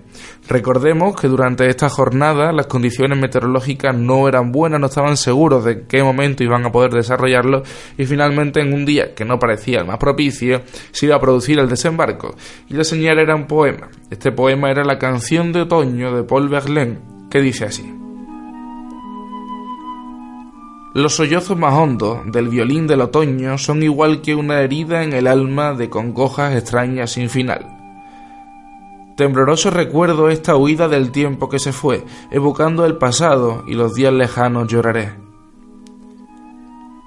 Recordemos que durante esta jornada las condiciones meteorológicas no eran buenas, no estaban seguros de qué momento iban a poder desarrollarlo y finalmente en un día que no parecía el más propicio se iba a producir el desembarco y la señal era un poema. Este poema era la canción de otoño de Paul Verlaine que dice así. Los sollozos más hondos del violín del otoño son igual que una herida en el alma de congojas extrañas sin final. Tembloroso recuerdo esta huida del tiempo que se fue, evocando el pasado y los días lejanos lloraré.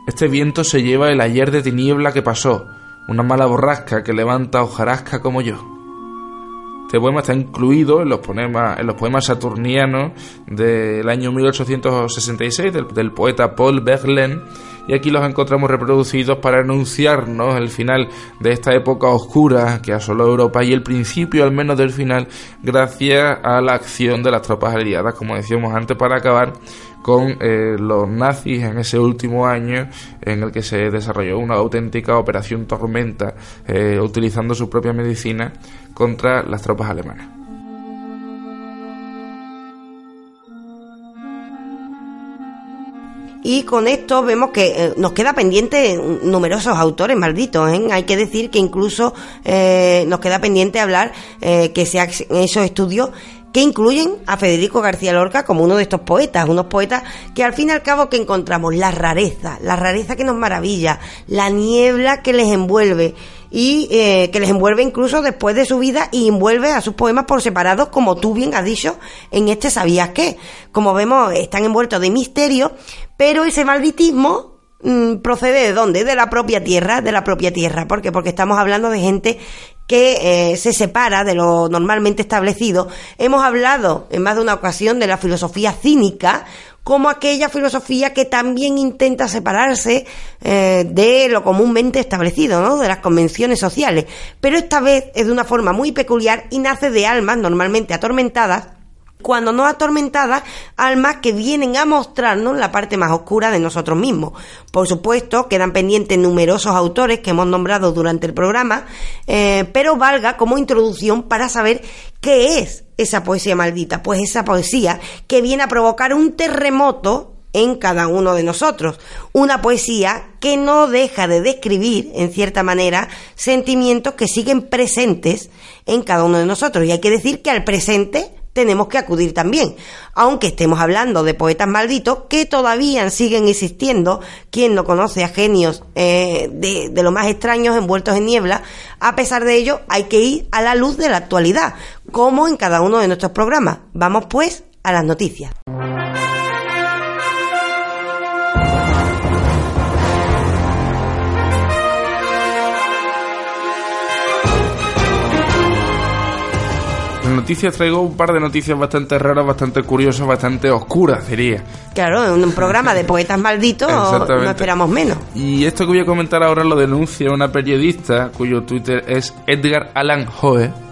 Este viento se lleva el ayer de tiniebla que pasó, una mala borrasca que levanta hojarasca como yo. Este poema está incluido en los poemas, en los poemas saturnianos del año 1866 del, del poeta Paul Verlaine. Y aquí los encontramos reproducidos para anunciarnos el final de esta época oscura que asoló Europa y el principio al menos del final gracias a la acción de las tropas aliadas, como decíamos antes, para acabar con eh, los nazis en ese último año en el que se desarrolló una auténtica operación tormenta eh, utilizando su propia medicina contra las tropas alemanas. Y con esto vemos que eh, nos queda pendiente numerosos autores malditos. ¿eh? Hay que decir que incluso eh, nos queda pendiente hablar que se han esos estudios que incluyen a Federico García Lorca como uno de estos poetas, unos poetas que al fin y al cabo que encontramos la rareza, la rareza que nos maravilla, la niebla que les envuelve y eh, que les envuelve incluso después de su vida y envuelve a sus poemas por separado, como tú bien has dicho en este ¿Sabías qué? Como vemos, están envueltos de misterio, pero ese malditismo mm, procede de dónde? De la propia tierra, de la propia tierra. ¿Por qué? Porque estamos hablando de gente que eh, se separa de lo normalmente establecido. Hemos hablado en más de una ocasión de la filosofía cínica como aquella filosofía que también intenta separarse eh, de lo comúnmente establecido, ¿no? de las convenciones sociales. Pero esta vez es de una forma muy peculiar y nace de almas normalmente atormentadas cuando no atormentadas, almas que vienen a mostrarnos la parte más oscura de nosotros mismos. Por supuesto, quedan pendientes numerosos autores que hemos nombrado durante el programa, eh, pero valga como introducción para saber qué es esa poesía maldita. Pues esa poesía que viene a provocar un terremoto en cada uno de nosotros. Una poesía que no deja de describir, en cierta manera, sentimientos que siguen presentes en cada uno de nosotros. Y hay que decir que al presente tenemos que acudir también. Aunque estemos hablando de poetas malditos que todavía siguen existiendo, quien no conoce a genios eh, de, de lo más extraños envueltos en niebla, a pesar de ello hay que ir a la luz de la actualidad, como en cada uno de nuestros programas. Vamos pues a las noticias. Noticias traigo un par de noticias bastante raras, bastante curiosas, bastante oscuras, diría. Claro, en un programa de poetas malditos no esperamos menos. Y esto que voy a comentar ahora lo denuncia una periodista cuyo Twitter es Edgar Allan Hoe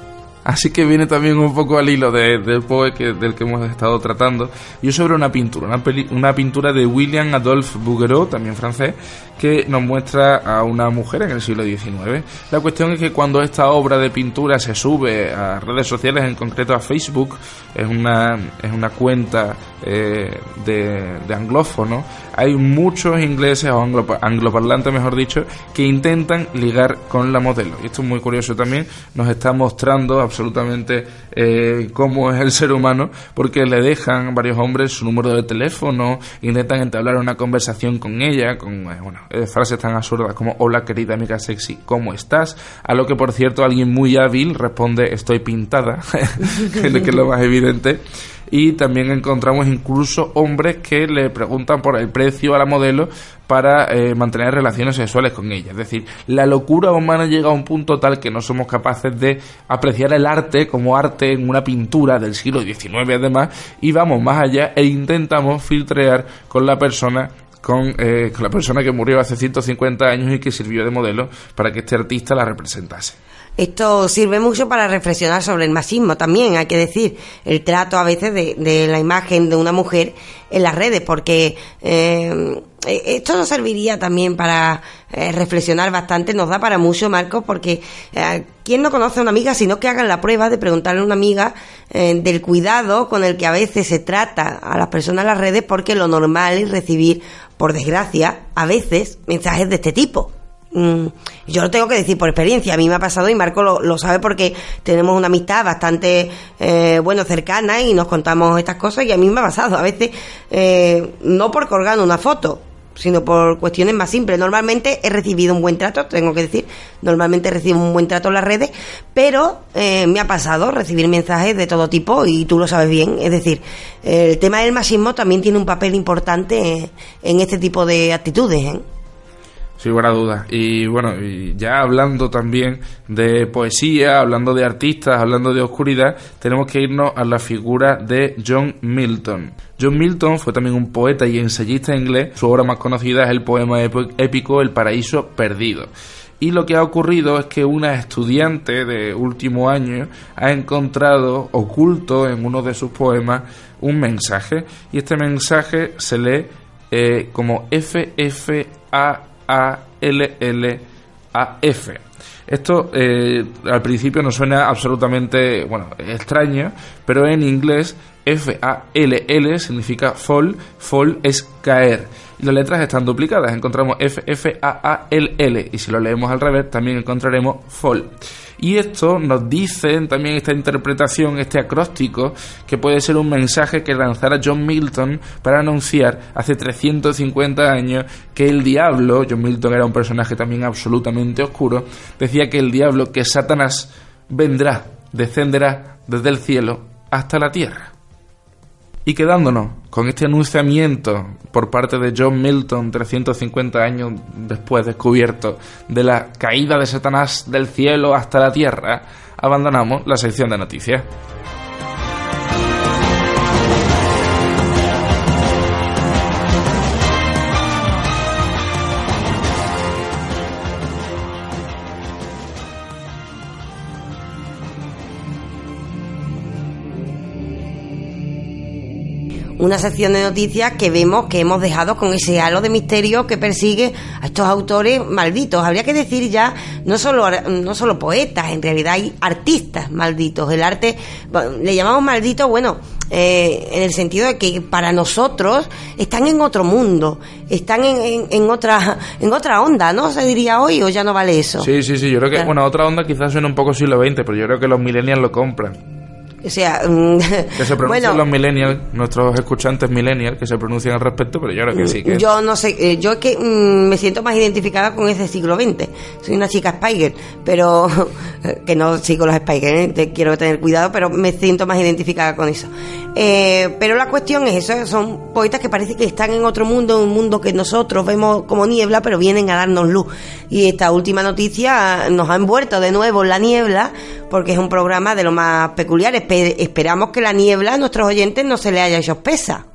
Así que viene también un poco al hilo del poe que, del que hemos estado tratando. Y es sobre una pintura, una, una pintura de William Adolphe Bouguereau, también francés, que nos muestra a una mujer en el siglo XIX. La cuestión es que cuando esta obra de pintura se sube a redes sociales, en concreto a Facebook, es una, es una cuenta eh, de, de anglófono, hay muchos ingleses o angloparlantes, mejor dicho, que intentan ligar con la modelo. Y esto es muy curioso también, nos está mostrando absolutamente eh, cómo es el ser humano, porque le dejan varios hombres su número de teléfono, intentan entablar una conversación con ella, con eh, bueno, eh, frases tan absurdas como hola querida amiga sexy, ¿cómo estás? A lo que por cierto alguien muy hábil responde estoy pintada, (laughs) que es lo más evidente. Y también encontramos incluso hombres que le preguntan por el precio a la modelo para eh, mantener relaciones sexuales con ella. Es decir, la locura humana llega a un punto tal que no somos capaces de apreciar el arte como arte en una pintura del siglo XIX además y vamos más allá e intentamos filtrear con la persona con, eh, con la persona que murió hace 150 años y que sirvió de modelo para que este artista la representase. Esto sirve mucho para reflexionar sobre el machismo también, hay que decir, el trato a veces de, la imagen de una mujer en las redes, porque eh, esto nos serviría también para eh, reflexionar bastante, nos da para mucho, Marcos, porque eh, ¿quién no conoce a una amiga sino que hagan la prueba de preguntarle a una amiga del cuidado con el que a veces se trata a las personas en las redes, porque lo normal es recibir, por desgracia, a veces mensajes de este tipo? Mm, yo lo tengo que decir por experiencia, a mí me ha pasado y Marco lo, sabe porque tenemos una amistad bastante, eh, bueno, cercana y nos contamos estas cosas y a mí me ha pasado, a veces, eh, no por colgando una foto, sino por cuestiones más simples. Normalmente he recibido un buen trato, tengo que decir, normalmente recibo un buen trato en las redes, pero eh, me ha pasado recibir mensajes de todo tipo y tú lo sabes bien. Es decir, el tema del machismo también tiene un papel importante en este tipo de actitudes. ¿eh? Sin lugar a. Y bueno, ya hablando también de poesía, hablando de artistas, hablando de oscuridad, tenemos que irnos a la figura de John Milton. John Milton fue también un poeta y ensayista inglés. Su obra más conocida es el poema épico El paraíso perdido. Y lo que ha ocurrido es que una estudiante de último año ha encontrado oculto en uno de sus poemas un mensaje. Y este mensaje se lee eh, como FFA a-L-L-A-F. Esto eh, al principio nos suena absolutamente bueno, extraño, pero en inglés F-A-L-L significa fall, fall es caer. Las letras están duplicadas, encontramos F-F-A-A-L-L y si lo leemos al revés también encontraremos fall. Y esto nos dice también esta interpretación, este acróstico, que puede ser un mensaje que lanzara John Milton para anunciar hace 350 años que el diablo, John Milton era un personaje también absolutamente oscuro, decía que el diablo, que Satanás, vendrá, descenderá desde el cielo hasta la tierra. Y quedándonos con este anunciamiento por parte de John Milton 350 años después descubierto de la caída de Satanás del cielo hasta la tierra, abandonamos la sección de noticias. Una sección de noticias que vemos que hemos dejado con ese halo de misterio que persigue a estos autores malditos. Habría que decir ya, no solo, no solo poetas, en realidad hay artistas malditos. El arte, le llamamos maldito, bueno, eh, en el sentido de que para nosotros están en otro mundo, están en, en, otra en otra onda, ¿no? Se diría hoy o ya no vale eso. Sí, sí, sí, yo creo que, bueno, otra onda quizás suena un poco siglo XX, pero yo creo que los millennials lo compran. O sea, mm, que se pronuncien los millennials, nuestros escuchantes millennials, que se pronuncien al respecto, pero yo creo que sí. Que yo no sé, eh, yo es que mm, me siento más identificada con ese siglo XX. Soy una chica Spiker, pero (laughs) que no sigo los Spiker, ¿eh? quiero tener cuidado, pero me siento más identificada con eso. Eh, pero la cuestión es eso, son poetas que parece que están en otro mundo, un mundo que nosotros vemos como niebla, pero vienen a darnos luz. Y esta última noticia nos ha envuelto de nuevo en la niebla, porque es un programa de lo más peculiar. Esperamos que la niebla a nuestros oyentes no se le haya hecho espesa.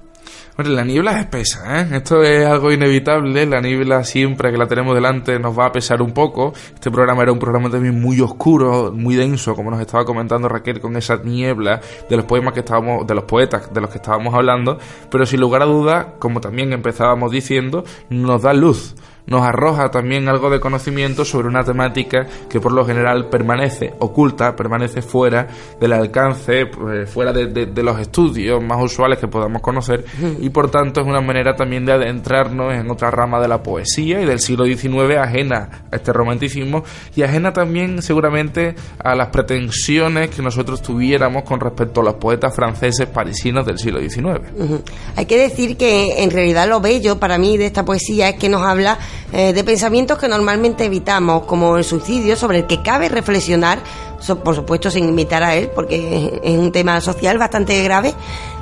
La niebla es espesa, ¿eh? Esto es algo inevitable. La niebla siempre que la tenemos delante nos va a pesar un poco. Este programa era un programa también muy oscuro, muy denso, como nos estaba comentando Raquel con esa niebla de los poemas que estábamos, de los poetas de los que estábamos hablando. Pero sin lugar a dudas, como también empezábamos diciendo, nos da luz nos arroja también algo de conocimiento sobre una temática que por lo general permanece oculta, permanece fuera del alcance, pues, fuera de, los estudios más usuales que podamos conocer y por tanto es una manera también de adentrarnos en otra rama de la poesía y del siglo XIX ajena a este romanticismo y ajena también seguramente a las pretensiones que nosotros tuviéramos con respecto a los poetas franceses parisinos del siglo XIX. Hay que decir que en realidad lo bello para mí de esta poesía es que nos habla eh, de pensamientos que normalmente evitamos, como el suicidio, sobre el que cabe reflexionar, por supuesto sin invitar a él, porque es un tema social bastante grave,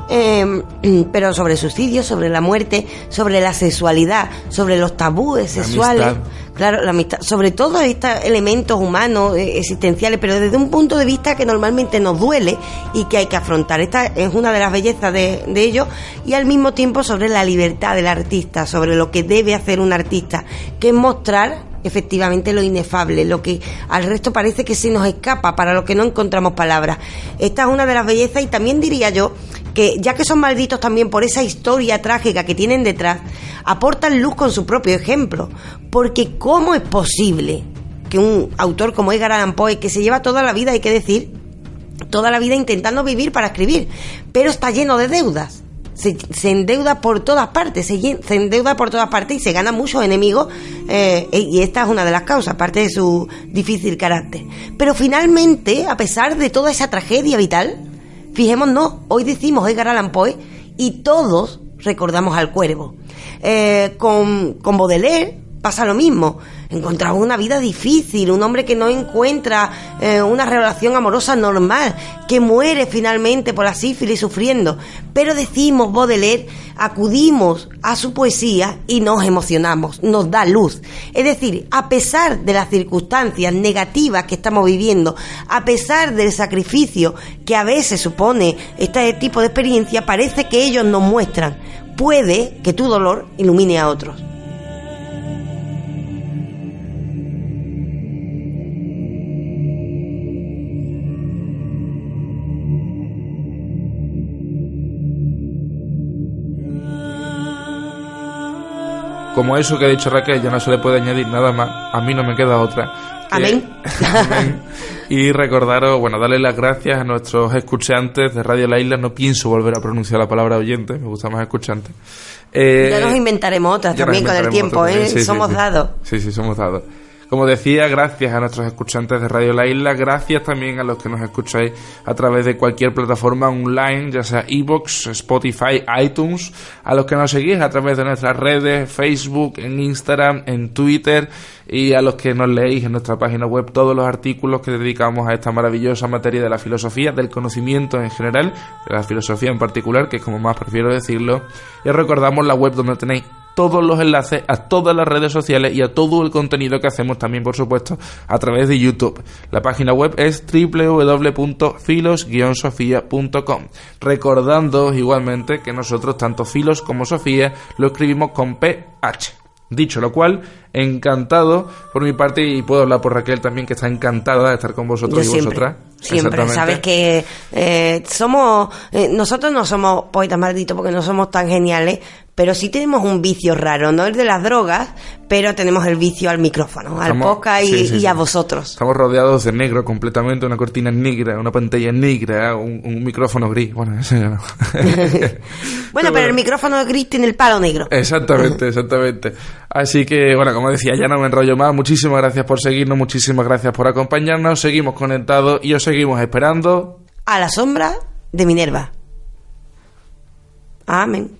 eh, (clears throat) pero sobre suicidio, sobre la muerte, sobre la sexualidad, sobre los tabúes La sexuales. amistad. Claro, la amistad, sobre todo estos elementos humanos, eh, existenciales, pero desde un punto de vista que normalmente nos duele y que hay que afrontar. Esta es una de las bellezas de, de ello y al mismo tiempo sobre la libertad del artista, sobre lo que debe hacer un artista, que es mostrar efectivamente lo inefable, lo que al resto parece que se nos escapa, para lo que no encontramos palabras. Esta es una de las bellezas y también diría yo que ya que son malditos también por esa historia trágica que tienen detrás, aportan luz con su propio ejemplo, porque ¿cómo es posible que un autor como Edgar Allan Poe, que se lleva toda la vida, hay que decir, toda la vida intentando vivir para escribir, pero está lleno de deudas. Se, endeuda por todas partes, se, se endeuda por todas partes y se gana muchos enemigos, eh, y esta es una de las causas, aparte de su difícil carácter. Pero finalmente, a pesar de toda esa tragedia vital, fijémonos, hoy decimos Edgar Allan Poe y todos recordamos al cuervo. Eh, con, con Baudelaire pasa lo mismo. Encontraba una vida difícil, un hombre que no encuentra eh, una relación amorosa normal, que muere finalmente por la sífilis sufriendo. Pero decimos, Baudelaire, acudimos a su poesía y nos emocionamos, nos da luz. Es decir, a pesar de las circunstancias negativas que estamos viviendo, a pesar del sacrificio que a veces supone este tipo de experiencia, parece que ellos nos muestran. Puede que tu dolor ilumine a otros. Como eso que ha dicho Raquel, ya no se le puede añadir nada más. A mí no me queda otra. que- Amén. (laughs) Amén. Y recordaros, bueno, darle las gracias a nuestros escuchantes de Radio La Isla. No pienso volver a pronunciar la palabra oyente, me gusta más escuchante. Eh, Ya nos inventaremos otras también con el tiempo, ¿eh? sí, Somos sí. dados. Sí, sí, somos dados. Como decía, gracias a nuestros escuchantes de Radio La Isla, gracias también a los que nos escucháis a través de cualquier plataforma online, ya sea iBox, Spotify, iTunes, a los que nos seguís a través de nuestras redes, Facebook, en Instagram, en Twitter, y a los que nos leéis en nuestra página web todos los artículos que dedicamos a esta maravillosa materia de la filosofía, del conocimiento en general, de la filosofía en particular, que es como más prefiero decirlo, y os recordamos la web donde tenéis todos los enlaces a todas las redes sociales y a todo el contenido que hacemos también, por supuesto, a través de YouTube. La página web es www.filos-sofía.com. Recordando igualmente que nosotros, tanto Filos como Sofía, lo escribimos con PH. Dicho lo cual, encantado por mi parte y puedo hablar por Raquel también, que está encantada de estar con vosotros Yo y siempre, vosotras. siempre, sabes que eh, somos, eh, nosotros no somos poetas malditos porque no somos tan geniales, pero sí tenemos un vicio raro, no el de las drogas, pero tenemos el vicio al micrófono, al podcast y, sí, sí, y sí. a vosotros. Estamos rodeados de negro completamente, una cortina negra, una pantalla negra, un, un micrófono gris. Bueno, eso ya no. (laughs) (laughs) Bueno, pero el micrófono gris tiene el palo negro. Exactamente, (laughs) exactamente. Así que, bueno, como decía, ya no me enrollo más. Muchísimas gracias por seguirnos, muchísimas gracias por acompañarnos. Seguimos conectados y os seguimos esperando. A la sombra de Minerva. Amén.